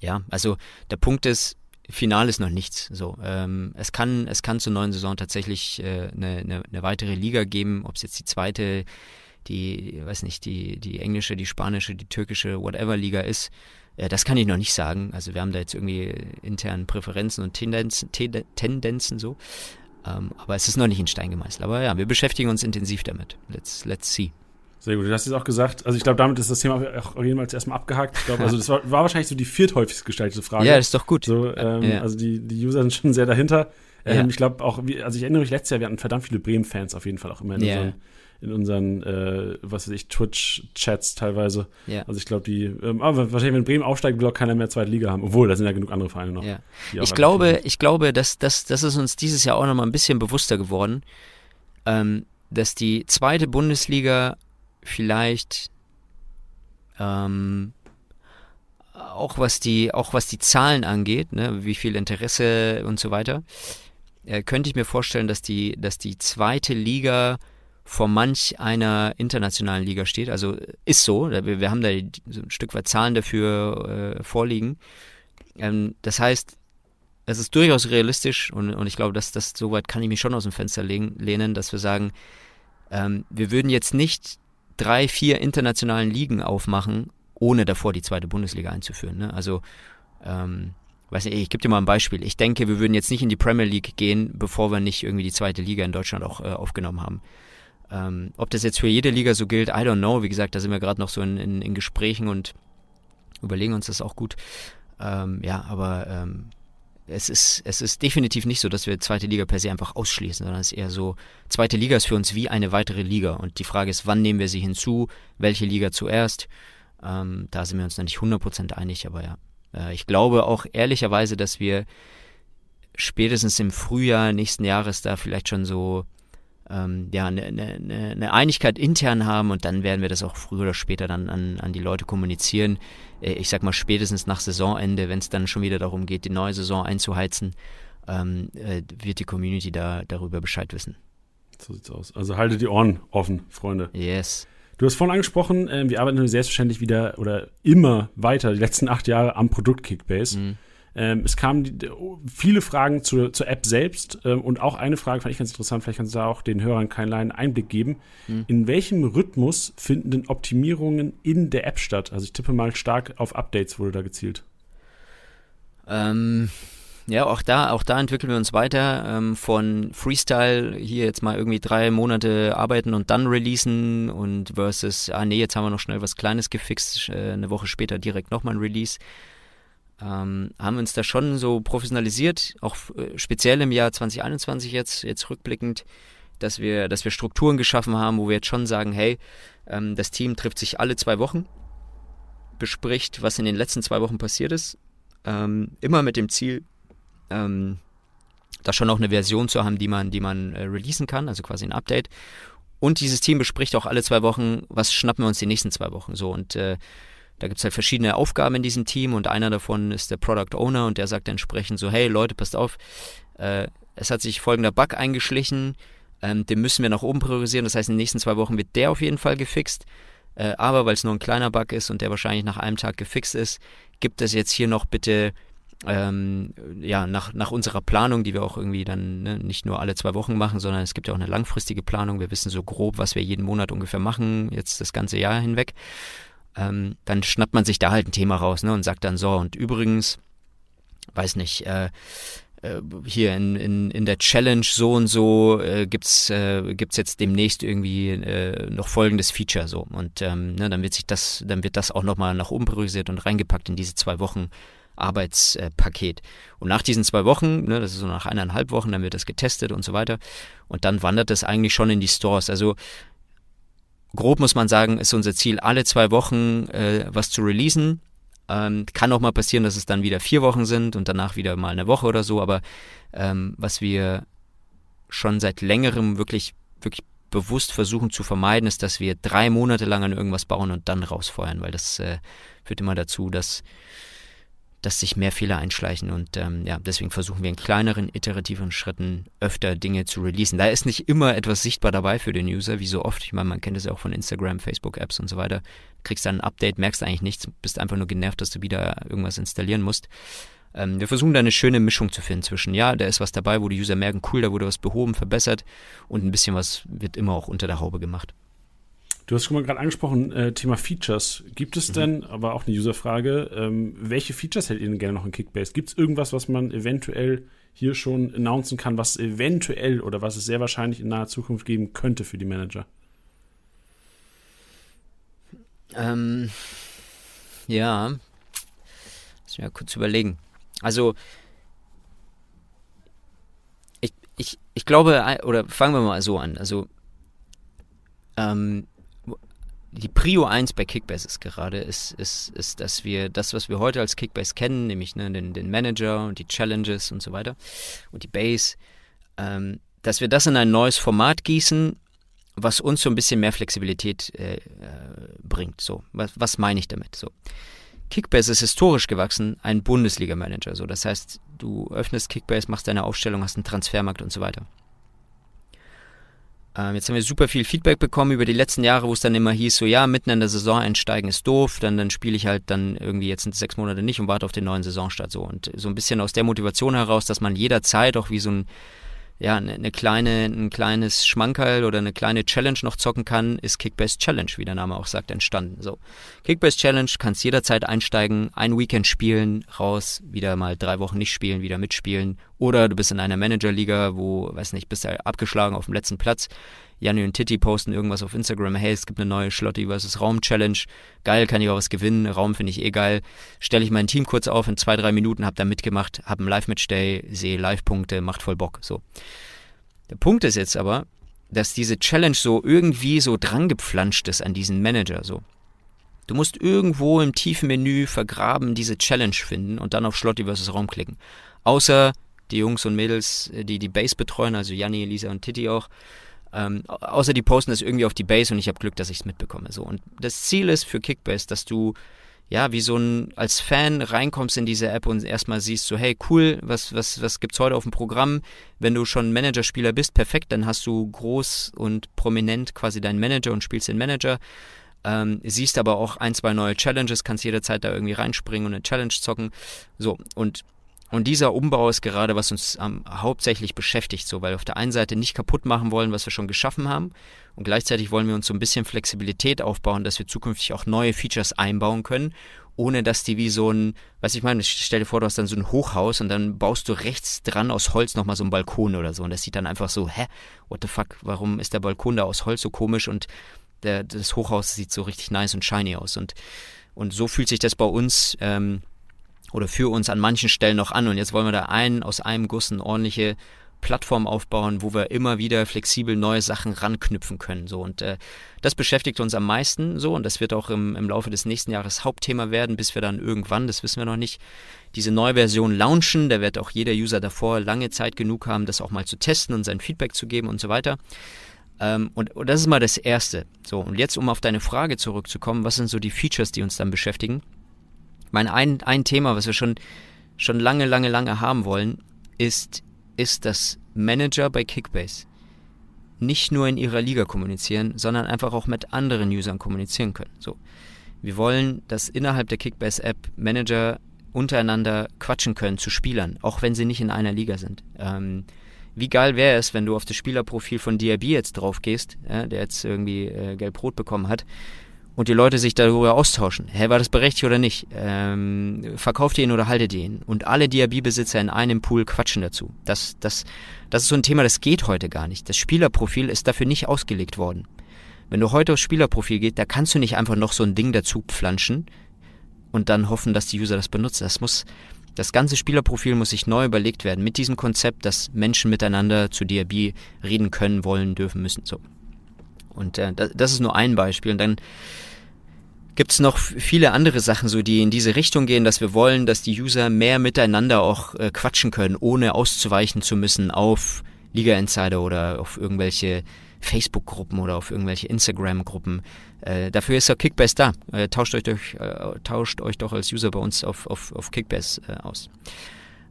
ja, also der Punkt ist, final ist noch nichts. So, ähm, es kann es kann zur neuen Saison tatsächlich äh, eine, eine, weitere Liga geben, ob es jetzt die zweite, die, weiß nicht, die die englische, die spanische, die türkische, whatever Liga ist. Äh, das kann ich noch nicht sagen. Also wir haben da jetzt irgendwie intern Präferenzen und Tendenzen, Tendenzen so. Ähm, aber es ist noch nicht in Stein gemeißelt. Aber ja, wir beschäftigen uns intensiv damit. Let's, let's see. Sehr gut, du hast jetzt auch gesagt, also ich glaube, damit ist das Thema auch jedenfalls erstmal abgehakt. Ich glaube, also das war, war, wahrscheinlich so die vierthäufigst gestaltete Frage. Ja, das ist doch gut. So, ähm, ja. Also die, die User sind schon sehr dahinter. Ähm, ja. Ich glaube auch, also ich erinnere mich letztes Jahr, wir hatten verdammt viele Bremen-Fans auf jeden Fall auch immer in ja. unseren in unseren, äh, was weiß ich, Twitch-Chats teilweise. Ja. Also ich glaube, die, ähm, aber wahrscheinlich, wenn Bremen aufsteigt, auch keiner mehr zweite Liga haben. Obwohl, da sind ja genug andere Vereine noch. Ja. Ich glaube, ich glaube, dass, dass, das ist uns dieses Jahr auch nochmal ein bisschen bewusster geworden, ähm, dass die zweite Bundesliga vielleicht ähm, auch was die, auch was die Zahlen angeht, ne, wie viel Interesse und so weiter, äh, könnte ich mir vorstellen, dass die, dass die zweite Liga vor manch einer internationalen Liga steht. Also ist so, wir, haben da so ein Stück weit Zahlen dafür äh, vorliegen. Ähm, das heißt, es ist durchaus realistisch und, und ich glaube, dass das soweit kann ich mich schon aus dem Fenster lehnen, lehnen, dass wir sagen, ähm, wir würden jetzt nicht drei, vier internationalen Ligen aufmachen, ohne davor die zweite Bundesliga einzuführen. Ne? Also ähm, weiß nicht, ich gebe dir mal ein Beispiel. Ich denke, wir würden jetzt nicht in die Premier League gehen, bevor wir nicht irgendwie die zweite Liga in Deutschland auch äh, aufgenommen haben. Ähm, ob das jetzt für jede Liga so gilt, I don't know. Wie gesagt, da sind wir gerade noch so in, in, in, Gesprächen und überlegen uns das auch gut. Ähm, ja, aber ähm, es ist, es ist definitiv nicht so, dass wir zweite Liga per se einfach ausschließen, sondern es ist eher so, zweite Liga ist für uns wie eine weitere Liga. Und die Frage ist, wann nehmen wir sie hinzu? Welche Liga zuerst? Ähm, da sind wir uns noch nicht 100% einig, aber ja. Äh, ich glaube auch ehrlicherweise, dass wir spätestens im Frühjahr nächsten Jahres da vielleicht schon so ähm, ja, eine, eine, eine Einigkeit intern haben und dann werden wir das auch früher oder später dann an, an die Leute kommunizieren. Äh, ich sag mal spätestens nach Saisonende, wenn es dann schon wieder darum geht, die neue Saison einzuheizen, ähm, äh, wird die Community da darüber Bescheid wissen. So sieht's aus. Also haltet die Ohren offen, Freunde. Yes. Du hast vorhin angesprochen, äh, wir arbeiten selbstverständlich wieder oder immer weiter, die letzten acht Jahre am Produkt Kickbase. Mhm. Ähm, es kamen viele Fragen zur, zur App selbst ähm, und auch eine Frage fand ich ganz interessant, vielleicht kannst du da auch den Hörern keinen kleinen Einblick geben. Mhm. In welchem Rhythmus finden denn Optimierungen in der App statt? Also ich tippe mal stark auf Updates wurde da gezielt. Ähm, ja, auch da, auch da entwickeln wir uns weiter ähm, von Freestyle hier jetzt mal irgendwie drei Monate arbeiten und dann releasen und versus, ah nee, jetzt haben wir noch schnell was Kleines gefixt, äh, eine Woche später direkt nochmal ein Release ähm, haben uns da schon so professionalisiert, auch äh, speziell im Jahr 2021 jetzt, jetzt rückblickend, dass wir, dass wir Strukturen geschaffen haben, wo wir jetzt schon sagen, hey, ähm, das Team trifft sich alle zwei Wochen, bespricht, was in den letzten zwei Wochen passiert ist, ähm, immer mit dem Ziel, ähm, da schon auch eine Version zu haben, die man, die man äh, releasen kann, also quasi ein Update. Und dieses Team bespricht auch alle zwei Wochen, was schnappen wir uns die nächsten zwei Wochen so. Und äh, da gibt es halt verschiedene Aufgaben in diesem Team und einer davon ist der Product Owner und der sagt entsprechend so, hey Leute, passt auf, äh, es hat sich folgender Bug eingeschlichen, ähm, den müssen wir nach oben priorisieren. Das heißt, in den nächsten zwei Wochen wird der auf jeden Fall gefixt. Äh, aber weil es nur ein kleiner Bug ist und der wahrscheinlich nach einem Tag gefixt ist, gibt es jetzt hier noch bitte ähm, ja, nach, nach unserer Planung, die wir auch irgendwie dann ne, nicht nur alle zwei Wochen machen, sondern es gibt ja auch eine langfristige Planung. Wir wissen so grob, was wir jeden Monat ungefähr machen, jetzt das ganze Jahr hinweg. Ähm, dann schnappt man sich da halt ein Thema raus ne, und sagt dann so, und übrigens, weiß nicht, äh, äh, hier in, in, in der Challenge so und so äh, gibt's äh, gibt's jetzt demnächst irgendwie äh, noch folgendes Feature so und ähm, ne, dann wird sich das dann wird das auch nochmal nach oben priorisiert und reingepackt in diese zwei Wochen Arbeitspaket. Und nach diesen zwei Wochen, ne, das ist so nach eineinhalb Wochen, dann wird das getestet und so weiter. Und dann wandert das eigentlich schon in die Stores. Also grob muss man sagen, ist unser Ziel, alle zwei Wochen äh, was zu releasen. Ähm, kann auch mal passieren, dass es dann wieder vier Wochen sind und danach wieder mal eine Woche oder so. Aber ähm, was wir schon seit längerem wirklich, wirklich bewusst versuchen zu vermeiden, ist, dass wir drei Monate lang an irgendwas bauen und dann rausfeuern, weil das äh, führt immer dazu, dass dass sich mehr Fehler einschleichen und ähm, ja, deswegen versuchen wir in kleineren, iterativen Schritten öfter Dinge zu releasen. Da ist nicht immer etwas sichtbar dabei für den User, wie so oft. Ich meine, man kennt es ja auch von Instagram, Facebook-Apps und so weiter. Kriegst dann ein Update, merkst eigentlich nichts, bist einfach nur genervt, dass du wieder irgendwas installieren musst. Ähm, wir versuchen da eine schöne Mischung zu finden zwischen, ja, da ist was dabei, wo die User merken, cool, da wurde was behoben, verbessert und ein bisschen was wird immer auch unter der Haube gemacht. Du hast schon mal gerade angesprochen, äh, Thema Features. Gibt es mhm. denn, aber auch eine Userfrage, ähm, welche Features hättet ihr denn gerne noch in Kickbase? Gibt es irgendwas, was man eventuell hier schon announcen kann, was eventuell oder was es sehr wahrscheinlich in naher Zukunft geben könnte für die Manager? Ähm, ja, lass mich mal kurz überlegen. Also, ich, ich, ich glaube, oder fangen wir mal so an. Also, ähm, die Prio 1 bei Kickbase ist gerade, ist, ist, ist, dass wir das, was wir heute als Kickbase kennen, nämlich ne, den, den Manager und die Challenges und so weiter und die Base, ähm, dass wir das in ein neues Format gießen, was uns so ein bisschen mehr Flexibilität äh, äh, bringt. So, was, was meine ich damit? So. Kickbase ist historisch gewachsen, ein Bundesliga-Manager. So, das heißt, du öffnest Kickbase, machst deine Aufstellung, hast einen Transfermarkt und so weiter. Ähm, jetzt haben wir super viel Feedback bekommen über die letzten Jahre, wo es dann immer hieß, so ja, mitten in der Saison einsteigen ist doof, dann, dann spiele ich halt dann irgendwie jetzt in sechs Monate nicht und warte auf den neuen Saisonstart so. Und so ein bisschen aus der Motivation heraus, dass man jederzeit auch wie so ein ja, eine, eine kleine, ein kleines Schmankerl oder eine kleine Challenge noch zocken kann, ist Kickbase Challenge, wie der Name auch sagt, entstanden. So. Kickbase Challenge kannst jederzeit einsteigen, ein Weekend spielen, raus, wieder mal drei Wochen nicht spielen, wieder mitspielen. Oder du bist in einer Managerliga, wo, weiß nicht, bist du abgeschlagen auf dem letzten Platz, Janni und Titi posten irgendwas auf Instagram, hey, es gibt eine neue Schlotti vs. Raum Challenge. Geil, kann ich auch was gewinnen. Raum finde ich eh geil. Stelle ich mein Team kurz auf in zwei, drei Minuten, hab da mitgemacht, hab einen Live-Match-Day, sehe Live-Punkte, macht voll Bock. So. Der Punkt ist jetzt aber, dass diese Challenge so irgendwie so drangepflanscht ist an diesen Manager. So. Du musst irgendwo im tiefen Menü vergraben diese Challenge finden und dann auf Schlotti vs. Raum klicken. Außer die Jungs und Mädels, die die Base betreuen, also Janni, Elisa und Titi auch, ähm, außer die posten das irgendwie auf die Base und ich habe Glück, dass ich es mitbekomme. So. Und das Ziel ist für Kickbase, dass du ja, wie so ein, als Fan reinkommst in diese App und erstmal siehst so, hey, cool, was, was, was gibt's heute auf dem Programm? Wenn du schon Managerspieler bist, perfekt, dann hast du groß und prominent quasi deinen Manager und spielst den Manager. Ähm, siehst aber auch ein, zwei neue Challenges, kannst jederzeit da irgendwie reinspringen und eine Challenge zocken. So, und und dieser Umbau ist gerade, was uns ähm, hauptsächlich beschäftigt, so, weil wir auf der einen Seite nicht kaputt machen wollen, was wir schon geschaffen haben, und gleichzeitig wollen wir uns so ein bisschen Flexibilität aufbauen, dass wir zukünftig auch neue Features einbauen können, ohne dass die wie so ein, was ich meine, stell dir vor, du hast dann so ein Hochhaus und dann baust du rechts dran aus Holz nochmal so einen Balkon oder so. Und das sieht dann einfach so, hä, what the fuck, warum ist der Balkon da aus Holz so komisch und der, das Hochhaus sieht so richtig nice und shiny aus. Und, und so fühlt sich das bei uns ähm, oder für uns an manchen Stellen noch an. Und jetzt wollen wir da einen aus einem Guss eine ordentliche Plattform aufbauen, wo wir immer wieder flexibel neue Sachen ranknüpfen können. So und äh, das beschäftigt uns am meisten so und das wird auch im, im Laufe des nächsten Jahres Hauptthema werden, bis wir dann irgendwann, das wissen wir noch nicht, diese neue Version launchen. Da wird auch jeder User davor lange Zeit genug haben, das auch mal zu testen und sein Feedback zu geben und so weiter. Ähm, und, und das ist mal das Erste. So, und jetzt, um auf deine Frage zurückzukommen, was sind so die Features, die uns dann beschäftigen? Ich meine, ein, ein Thema, was wir schon, schon lange, lange, lange haben wollen, ist, ist, dass Manager bei Kickbase nicht nur in ihrer Liga kommunizieren, sondern einfach auch mit anderen Usern kommunizieren können. So. Wir wollen, dass innerhalb der Kickbase-App Manager untereinander quatschen können zu Spielern, auch wenn sie nicht in einer Liga sind. Ähm, wie geil wäre es, wenn du auf das Spielerprofil von DRB jetzt drauf gehst, ja, der jetzt irgendwie äh, gelb-rot bekommen hat, und die Leute sich darüber austauschen. Hä, war das berechtigt oder nicht? Ähm, verkauft ihr ihn oder haltet ihr ihn? Und alle DRB-Besitzer in einem Pool quatschen dazu. Das, das, das ist so ein Thema, das geht heute gar nicht. Das Spielerprofil ist dafür nicht ausgelegt worden. Wenn du heute aufs Spielerprofil gehst, da kannst du nicht einfach noch so ein Ding dazu pflanschen und dann hoffen, dass die User das benutzen. Das muss, das ganze Spielerprofil muss sich neu überlegt werden mit diesem Konzept, dass Menschen miteinander zu DRB reden können, wollen, dürfen, müssen. So. Und äh, das ist nur ein Beispiel. Und dann gibt es noch viele andere Sachen, so die in diese Richtung gehen, dass wir wollen, dass die User mehr miteinander auch äh, quatschen können, ohne auszuweichen zu müssen auf Liga Insider oder auf irgendwelche Facebook-Gruppen oder auf irgendwelche Instagram-Gruppen. Äh, dafür ist ja Kickbase da. Äh, tauscht, euch durch, äh, tauscht euch doch als User bei uns auf, auf, auf Kickbase äh, aus.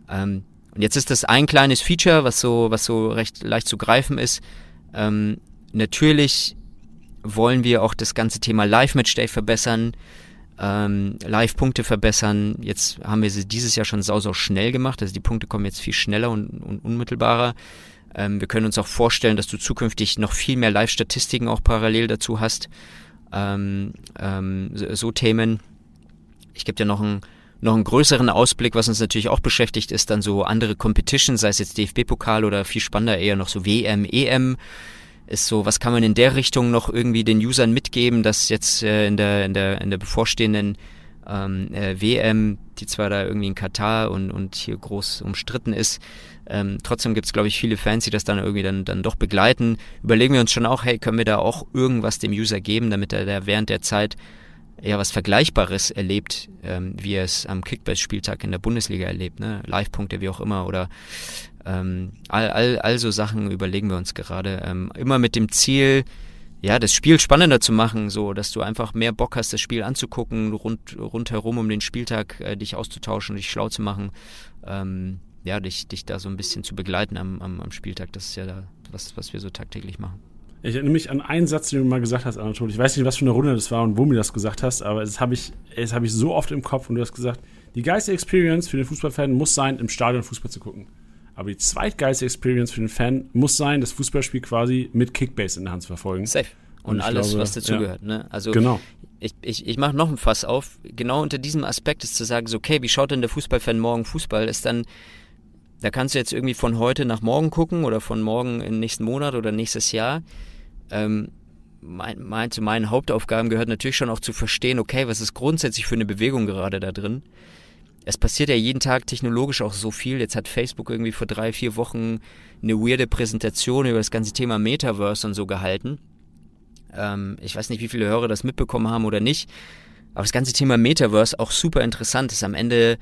Ähm, und jetzt ist das ein kleines Feature, was so, was so recht leicht zu greifen ist. Ähm, natürlich wollen wir auch das ganze Thema Live-Matchday verbessern, ähm, Live-Punkte verbessern. Jetzt haben wir sie dieses Jahr schon sau, sau schnell gemacht. Also die Punkte kommen jetzt viel schneller und, und unmittelbarer. Ähm, wir können uns auch vorstellen, dass du zukünftig noch viel mehr Live-Statistiken auch parallel dazu hast. Ähm, ähm, so, so, Themen. Ich gebe dir noch einen, noch einen größeren Ausblick, was uns natürlich auch beschäftigt, ist dann so andere Competitions, sei es jetzt DFB-Pokal oder viel spannender eher noch so WM, EM. Ist so, was kann man in der Richtung noch irgendwie den Usern mitgeben, dass jetzt äh, in der in der in der bevorstehenden ähm, äh, WM, die zwar da irgendwie in Katar und, und hier groß umstritten ist, ähm, trotzdem gibt es, glaube ich, viele Fans, die das dann irgendwie dann, dann doch begleiten. Überlegen wir uns schon auch, hey, können wir da auch irgendwas dem User geben, damit er da während der Zeit ja was Vergleichbares erlebt, ähm, wie er es am Kickbase-Spieltag in der Bundesliga erlebt, ne? Live-Punkte, wie auch immer, oder ähm, all, all, all so Sachen überlegen wir uns gerade. Ähm, immer mit dem Ziel, ja, das Spiel spannender zu machen, so dass du einfach mehr Bock hast, das Spiel anzugucken, rund, rundherum um den Spieltag äh, dich auszutauschen, dich schlau zu machen. Ähm, ja, dich, dich da so ein bisschen zu begleiten am, am, am Spieltag. Das ist ja da, was, was wir so tagtäglich machen. Ich erinnere mich an einen Satz, den du mal gesagt hast, Anatol. Ich weiß nicht, was für eine Runde das war und wo mir das gesagt hast, aber das habe ich, hab ich so oft im Kopf und du hast gesagt, die geilste Experience für den Fußballfan muss sein, im Stadion Fußball zu gucken. Aber die zweitgeilste Experience für den Fan muss sein, das Fußballspiel quasi mit Kickbase in der Hand zu verfolgen. Safe. Und, und alles, glaube, was dazugehört. Ja. Ne? Also genau. ich, ich, ich mache noch ein Fass auf. Genau unter diesem Aspekt ist zu sagen, so, okay, wie schaut denn der Fußballfan morgen Fußball? Ist dann da kannst du jetzt irgendwie von heute nach morgen gucken oder von morgen in nächsten Monat oder nächstes Jahr. Ähm, mein, mein, zu meinen Hauptaufgaben gehört natürlich schon auch zu verstehen, okay, was ist grundsätzlich für eine Bewegung gerade da drin? Es passiert ja jeden Tag technologisch auch so viel. Jetzt hat Facebook irgendwie vor drei, vier Wochen eine weirde Präsentation über das ganze Thema Metaverse und so gehalten. Ähm, ich weiß nicht, wie viele Hörer das mitbekommen haben oder nicht. Aber das ganze Thema Metaverse auch super interessant ist. Am Ende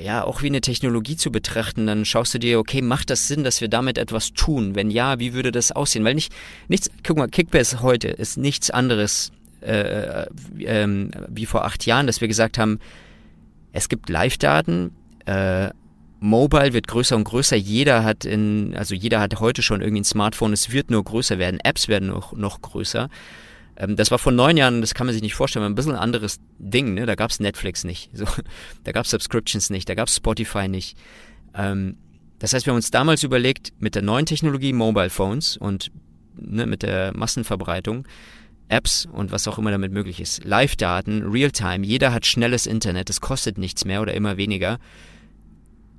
ja auch wie eine Technologie zu betrachten, dann schaust du dir, okay, macht das Sinn, dass wir damit etwas tun? Wenn ja, wie würde das aussehen? Weil nicht, nichts, guck mal, Kickbase heute ist nichts anderes äh, äh, wie vor acht Jahren, dass wir gesagt haben, es gibt Live-Daten, äh, Mobile wird größer und größer. Jeder hat in, also jeder hat heute schon irgendwie ein Smartphone. Es wird nur größer werden. Apps werden noch, noch größer. Ähm, das war vor neun Jahren, das kann man sich nicht vorstellen, ein bisschen ein anderes Ding. Ne? Da gab es Netflix nicht, so, da gab es Subscriptions nicht, da gab es Spotify nicht. Ähm, das heißt, wir haben uns damals überlegt, mit der neuen Technologie Mobile Phones und ne, mit der Massenverbreitung, Apps und was auch immer damit möglich ist, Live-Daten, Real-Time, jeder hat schnelles Internet, es kostet nichts mehr oder immer weniger.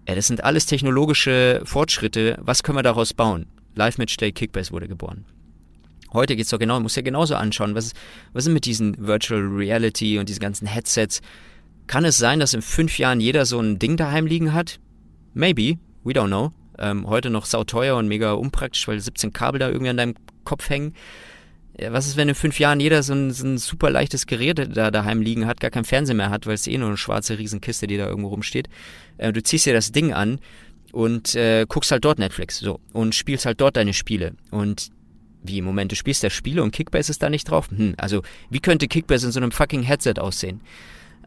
Ja, das sind alles technologische Fortschritte. Was können wir daraus bauen? Live Match Day Kickbase wurde geboren. Heute geht es doch genau, muss ja genauso anschauen. Was, was ist mit diesen Virtual Reality und diesen ganzen Headsets? Kann es sein, dass in fünf Jahren jeder so ein Ding daheim liegen hat? Maybe, we don't know. Ähm, heute noch sauteuer und mega unpraktisch, weil 17 Kabel da irgendwie an deinem Kopf hängen. Ja, was ist, wenn in fünf Jahren jeder so ein, so ein super leichtes Gerät da daheim liegen hat, gar kein Fernseher mehr hat, weil es eh nur eine schwarze Riesenkiste, die da irgendwo rumsteht. Äh, du ziehst dir das Ding an und äh, guckst halt dort Netflix so und spielst halt dort deine Spiele. Und wie im Moment, du spielst da Spiele und Kickbase ist da nicht drauf? Hm, also wie könnte Kickbase in so einem fucking Headset aussehen?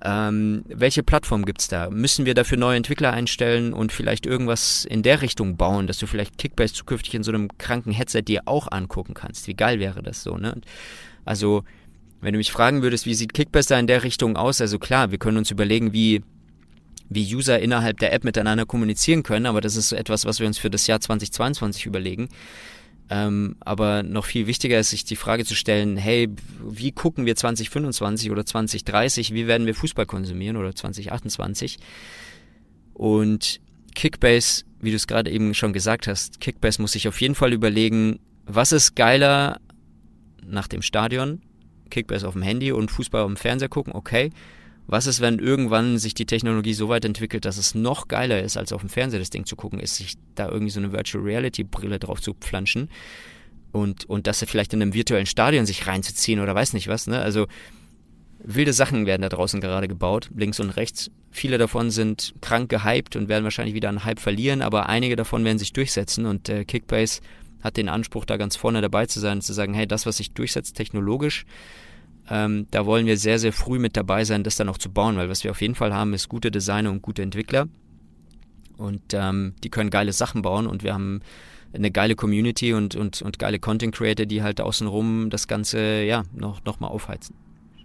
Ähm, welche Plattform gibt's da? Müssen wir dafür neue Entwickler einstellen und vielleicht irgendwas in der Richtung bauen, dass du vielleicht Kickbase zukünftig in so einem kranken Headset dir auch angucken kannst? Wie geil wäre das so, ne? Also, wenn du mich fragen würdest, wie sieht Kickbase da in der Richtung aus? Also klar, wir können uns überlegen, wie wie User innerhalb der App miteinander kommunizieren können, aber das ist so etwas, was wir uns für das Jahr 2022 überlegen. Ähm, aber noch viel wichtiger ist, sich die Frage zu stellen, hey, wie gucken wir 2025 oder 2030, wie werden wir Fußball konsumieren oder 2028? Und Kickbase, wie du es gerade eben schon gesagt hast, Kickbase muss sich auf jeden Fall überlegen, was ist geiler nach dem Stadion, Kickbase auf dem Handy und Fußball auf dem Fernseher gucken, okay. Was ist, wenn irgendwann sich die Technologie so weit entwickelt, dass es noch geiler ist, als auf dem Fernseher das Ding zu gucken, ist, sich da irgendwie so eine Virtual Reality Brille drauf zu pflanschen und, und das vielleicht in einem virtuellen Stadion sich reinzuziehen oder weiß nicht was, ne? Also, wilde Sachen werden da draußen gerade gebaut, links und rechts. Viele davon sind krank gehypt und werden wahrscheinlich wieder einen Hype verlieren, aber einige davon werden sich durchsetzen und äh, Kickbase hat den Anspruch, da ganz vorne dabei zu sein und zu sagen, hey, das, was sich durchsetzt technologisch, ähm, da wollen wir sehr, sehr früh mit dabei sein, das dann auch zu bauen, weil was wir auf jeden Fall haben, ist gute Designer und gute Entwickler. Und ähm, die können geile Sachen bauen und wir haben eine geile Community und, und, und geile Content Creator, die halt außenrum das Ganze ja noch, noch mal aufheizen.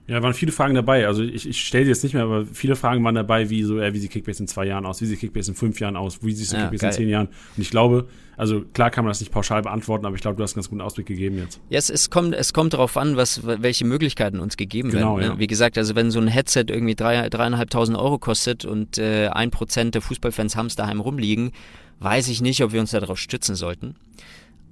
Ja, waren viele Fragen dabei. Also ich, ich stelle sie jetzt nicht mehr, aber viele Fragen waren dabei, wie so, äh, wie sieht Kickbase in zwei Jahren aus, wie sieht Kickbase in fünf Jahren aus, wie sieht ja, Kickbase geil. in zehn Jahren. Und ich glaube, also klar kann man das nicht pauschal beantworten, aber ich glaube, du hast einen ganz guten Ausblick gegeben jetzt. Ja, es, es kommt, es kommt darauf an, was, welche Möglichkeiten uns gegeben genau, werden. Ne? Ja. Wie gesagt, also wenn so ein Headset irgendwie drei, dreieinhalbtausend Euro kostet und äh, ein Prozent der Fußballfans haben es daheim rumliegen, weiß ich nicht, ob wir uns darauf stützen sollten.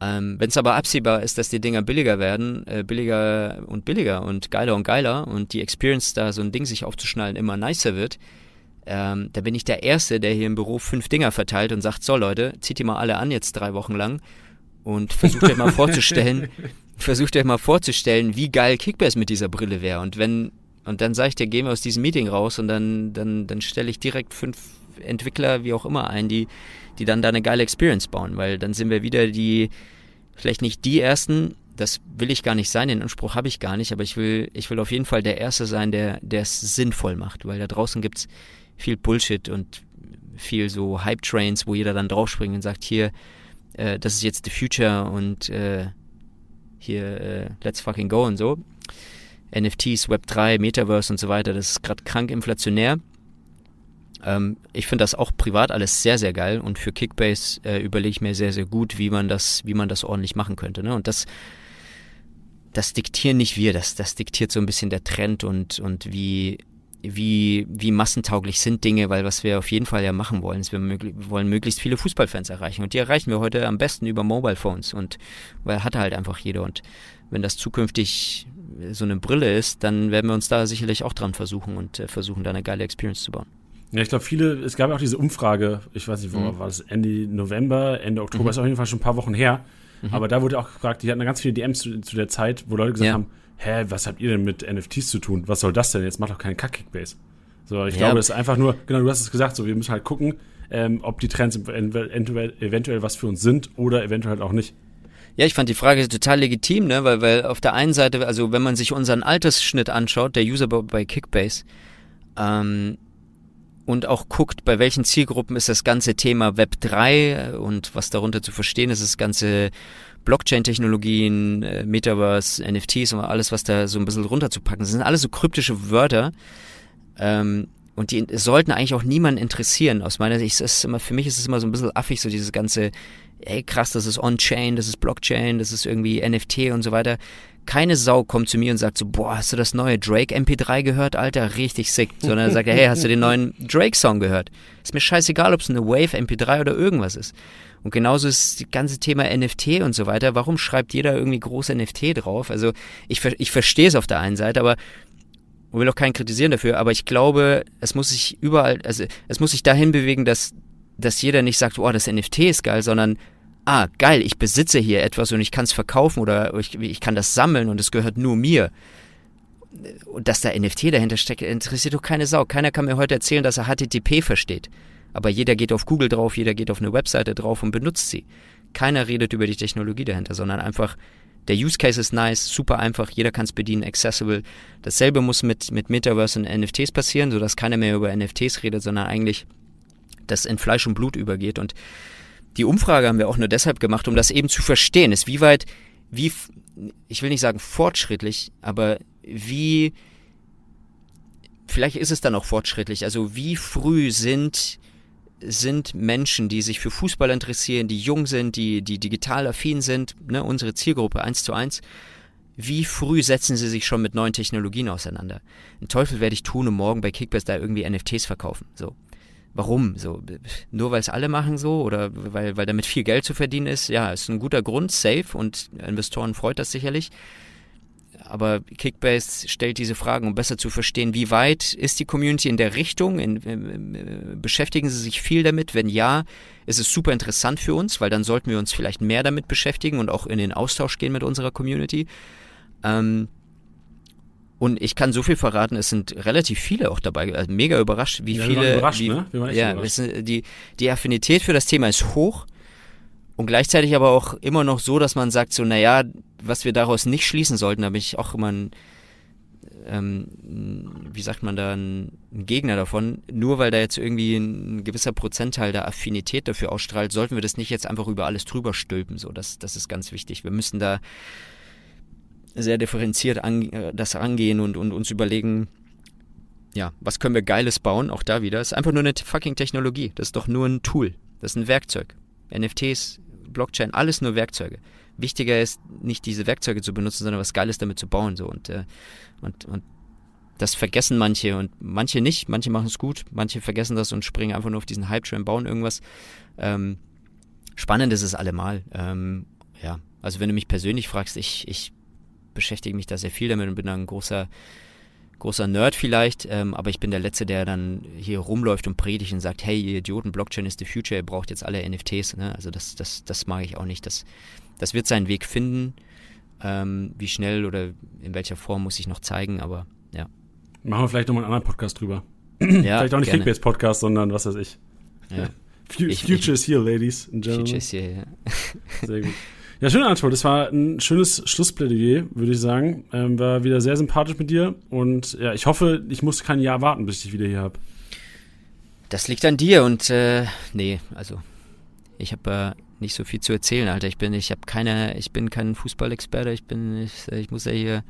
Ähm, Wenn es aber absehbar ist, dass die Dinger billiger werden, äh, billiger und billiger und geiler und geiler und die Experience da so ein Ding sich aufzuschnallen immer nicer wird, ähm, da bin ich der Erste, der hier im Büro fünf Dinger verteilt und sagt, so Leute, zieht die mal alle an jetzt drei Wochen lang und versucht euch mal vorzustellen, versucht euch mal vorzustellen, wie geil Kickbase mit dieser Brille wäre. Und wenn, und dann sage ich dir, gehen wir aus diesem Meeting raus und dann, dann, dann stelle ich direkt fünf Entwickler, wie auch immer, ein, die die dann da eine geile Experience bauen, weil dann sind wir wieder die, vielleicht nicht die Ersten, das will ich gar nicht sein, den Anspruch habe ich gar nicht, aber ich will, ich will auf jeden Fall der Erste sein, der, es sinnvoll macht, weil da draußen gibt es viel Bullshit und viel so Hype-Trains, wo jeder dann draufspringt und sagt, hier, äh, das ist jetzt the future und äh, hier, äh, let's fucking go und so. NFTs, Web3, Metaverse und so weiter, das ist gerade krank inflationär. Ähm, ich finde das auch privat alles sehr, sehr geil und für Kickbase äh, überlege ich mir sehr, sehr gut, wie man das, wie man das ordentlich machen könnte. Ne? Und das, das diktieren nicht wir, das, das diktiert so ein bisschen der Trend und, und wie, wie, wie massentauglich sind Dinge, weil was wir auf jeden Fall ja machen wollen, ist, wir, möglich, wollen möglichst viele Fußballfans erreichen. Und die erreichen wir heute am besten über Mobile Phones und weil hat halt einfach jeder. Und wenn das zukünftig so eine Brille ist, dann werden wir uns da sicherlich auch dran versuchen und äh, versuchen, da eine geile Experience zu bauen. Ja, ich glaube, viele, es gab ja auch diese Umfrage, ich weiß nicht, wo mhm. war das, Ende November, Ende Oktober, mhm. ist auf jeden Fall schon ein paar Wochen her. Mhm. Aber da wurde auch gefragt, die hatten ganz viele DMs zu, zu der Zeit, wo Leute gesagt ja. haben, hä, was habt ihr denn mit NFTs zu tun? Was soll das denn? Jetzt macht doch keinen Kack-Kickbase. So, ich ja. glaube, das ist einfach nur, genau, du hast es gesagt, so, wir müssen halt gucken, ähm, ob die Trends eventuell, eventuell was für uns sind oder eventuell halt auch nicht. Ja, ich fand die Frage total legitim, ne? weil, weil auf der einen Seite, also wenn man sich unseren Altersschnitt anschaut, der User bei Kickbase, ähm, und auch guckt, bei welchen Zielgruppen ist das ganze Thema Web 3 und was darunter zu verstehen ist, das ganze Blockchain-Technologien, äh, Metaverse, NFTs und alles, was da so ein bisschen runterzupacken. Das sind alles so kryptische Wörter. Ähm, und die sollten eigentlich auch niemanden interessieren. Aus meiner Sicht ist es immer, für mich ist es immer so ein bisschen affig, so dieses ganze, ey krass, das ist On-Chain, das ist Blockchain, das ist irgendwie NFT und so weiter. Keine Sau kommt zu mir und sagt so, boah, hast du das neue Drake MP3 gehört, Alter? Richtig sick. Sondern er sagt, hey, hast du den neuen Drake-Song gehört? Ist mir scheißegal, ob es eine Wave, MP3 oder irgendwas ist. Und genauso ist das ganze Thema NFT und so weiter. Warum schreibt jeder irgendwie groß NFT drauf? Also ich, ich verstehe es auf der einen Seite, aber ich will auch keinen kritisieren dafür, aber ich glaube, es muss sich überall, also es muss sich dahin bewegen, dass dass jeder nicht sagt, oh, das NFT ist geil, sondern ah, geil, ich besitze hier etwas und ich kann es verkaufen oder ich, ich kann das sammeln und es gehört nur mir. Und dass da NFT dahinter steckt, interessiert doch keine Sau. Keiner kann mir heute erzählen, dass er HTTP versteht. Aber jeder geht auf Google drauf, jeder geht auf eine Webseite drauf und benutzt sie. Keiner redet über die Technologie dahinter, sondern einfach, der Use Case ist nice, super einfach, jeder kann es bedienen, accessible. Dasselbe muss mit, mit Metaverse und NFTs passieren, sodass keiner mehr über NFTs redet, sondern eigentlich das in Fleisch und Blut übergeht. Und die Umfrage haben wir auch nur deshalb gemacht, um das eben zu verstehen, ist wie weit, wie, ich will nicht sagen fortschrittlich, aber wie, vielleicht ist es dann auch fortschrittlich, also wie früh sind sind Menschen, die sich für Fußball interessieren, die jung sind, die, die digital affin sind, ne, unsere Zielgruppe eins zu eins. Wie früh setzen sie sich schon mit neuen Technologien auseinander? Ein Teufel werde ich tun, um morgen bei Kickbase da irgendwie NFTs verkaufen. So. Warum? So, nur weil es alle machen so oder weil, weil damit viel Geld zu verdienen ist? Ja, ist ein guter Grund, safe und Investoren freut das sicherlich. Aber Kickbase stellt diese Fragen, um besser zu verstehen, wie weit ist die Community in der Richtung? In, in, in, beschäftigen sie sich viel damit? Wenn ja, ist es super interessant für uns, weil dann sollten wir uns vielleicht mehr damit beschäftigen und auch in den Austausch gehen mit unserer Community. Ähm, und ich kann so viel verraten, es sind relativ viele auch dabei. Also mega überrascht, wie Ja, viele. überrascht, wie, ne? Echt ja, überrascht. die, die Affinität für das Thema ist hoch und gleichzeitig aber auch immer noch so, dass man sagt, so, naja, was wir daraus nicht schließen sollten, da bin ich auch immer ein, ähm, wie sagt man da, ein, ein Gegner davon. Nur weil da jetzt irgendwie ein gewisser Prozentteil der Affinität dafür ausstrahlt, sollten wir das nicht jetzt einfach über alles drüber stülpen. So, das, das ist ganz wichtig. Wir müssen da sehr differenziert an, äh, das angehen und, und uns überlegen, ja, was können wir Geiles bauen? Auch da wieder. Ist einfach nur eine fucking Technologie. Das ist doch nur ein Tool. Das ist ein Werkzeug. NFTs, Blockchain, alles nur Werkzeuge. Wichtiger ist, nicht diese Werkzeuge zu benutzen, sondern was Geiles damit zu bauen. So. Und, äh, und, und das vergessen manche und manche nicht. Manche machen es gut, manche vergessen das und springen einfach nur auf diesen Hype-Train, bauen irgendwas. Ähm, spannend ist es allemal. Ähm, ja, also wenn du mich persönlich fragst, ich, ich beschäftige mich da sehr viel damit und bin da ein großer, großer Nerd vielleicht, ähm, aber ich bin der Letzte, der dann hier rumläuft und predigt und sagt, hey, ihr Idioten, Blockchain ist the future, ihr braucht jetzt alle NFTs. Ne? Also das, das, das mag ich auch nicht. Das, das wird seinen Weg finden. Ähm, wie schnell oder in welcher Form muss ich noch zeigen, aber ja. Machen wir vielleicht nochmal einen anderen Podcast drüber. ja vielleicht auch nicht. Kickbase-Podcast, sondern was weiß ich. Ja. Fu Ich- Future is here, ladies and Future gentlemen. ist hier, ja. Sehr gut. Ja, schön, Anatol. Das war ein schönes Schlussplädoyer, würde ich sagen. Ähm, war wieder sehr sympathisch mit dir. Und ja, ich hoffe, ich muss kein Jahr warten, bis ich dich wieder hier habe. Das liegt an dir und äh, nee, also ich habe äh, nicht so viel zu erzählen, Alter. Ich bin, ich habe keine, ich bin kein Fußballexperte. Ich bin, ich, ich muss ja hier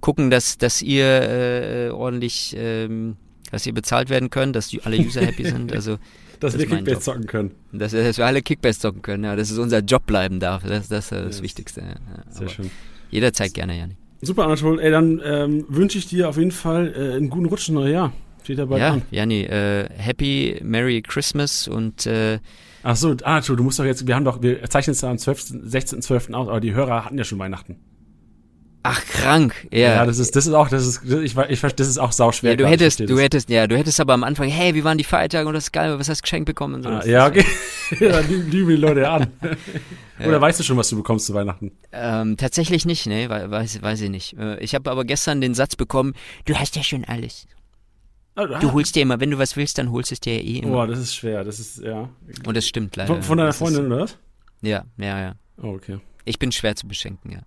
gucken, dass, dass ihr äh, ordentlich, ähm, dass ihr bezahlt werden könnt, dass alle User happy sind. Also Dass Das wir Kickbase Job. zocken können. dass, dass wir alle Kickbase zocken können. Ja, dass es unser Job bleiben darf. Das, das ist das Yes. Wichtigste. Ja. Sehr schön. Jederzeit gerne, Janik. Super, Anatol. Ey, dann ähm, wünsche ich dir auf jeden Fall äh, einen guten Rutsch ins neue Jahr. Steht bald Ja, an. Jani, äh, Happy Merry Christmas und äh, Ach so, Anatol, du musst doch jetzt, wir haben doch, wir zeichnen es am 12., 16.12. aus, aber die Hörer hatten ja schon Weihnachten. Ach krank. Ja, Ja, das ist, das ist auch, das ist, ich, ich, das ist auch sauschwer. Ja, du hättest, du hättest, ja, du hättest aber am Anfang, hey, wie waren die Feiertage und das ist geil, was hast du geschenkt bekommen und so. Ah, ja, okay. ja, dann lieben lieben die Leute ja an. Oder weißt du schon, was du bekommst zu Weihnachten? Ähm, tatsächlich nicht, ne, we- weiß, weiß ich nicht. Äh, Ich habe aber gestern den Satz bekommen, du hast ja schon alles. Ah, Du holst dir immer, wenn du was willst, dann holst du es dir ja eh immer. Boah, das ist schwer. Das ist, ja. Und das stimmt leider. Von, von deiner ist- Freundin, oder was? Ja, ja, ja. Oh, okay. Ich bin schwer zu beschenken, ja.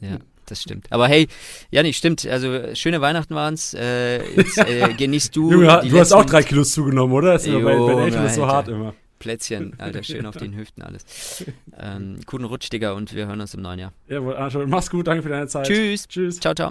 Ja, das stimmt. Aber hey, Janik, stimmt. Also schöne Weihnachten waren's. Äh, jetzt äh, genießt du. Junge, du hast auch drei Kilos zugenommen, oder? Das ist immer bei, bei Eltern ist so hart immer. Plätzchen, Alter, schön auf den Hüften alles. Ähm, guten Rutsch, Digga, und wir hören uns im neuen Jahr. Jawohl, Arthur, mach's gut, danke für deine Zeit. Tschüss. Tschüss. Ciao, ciao.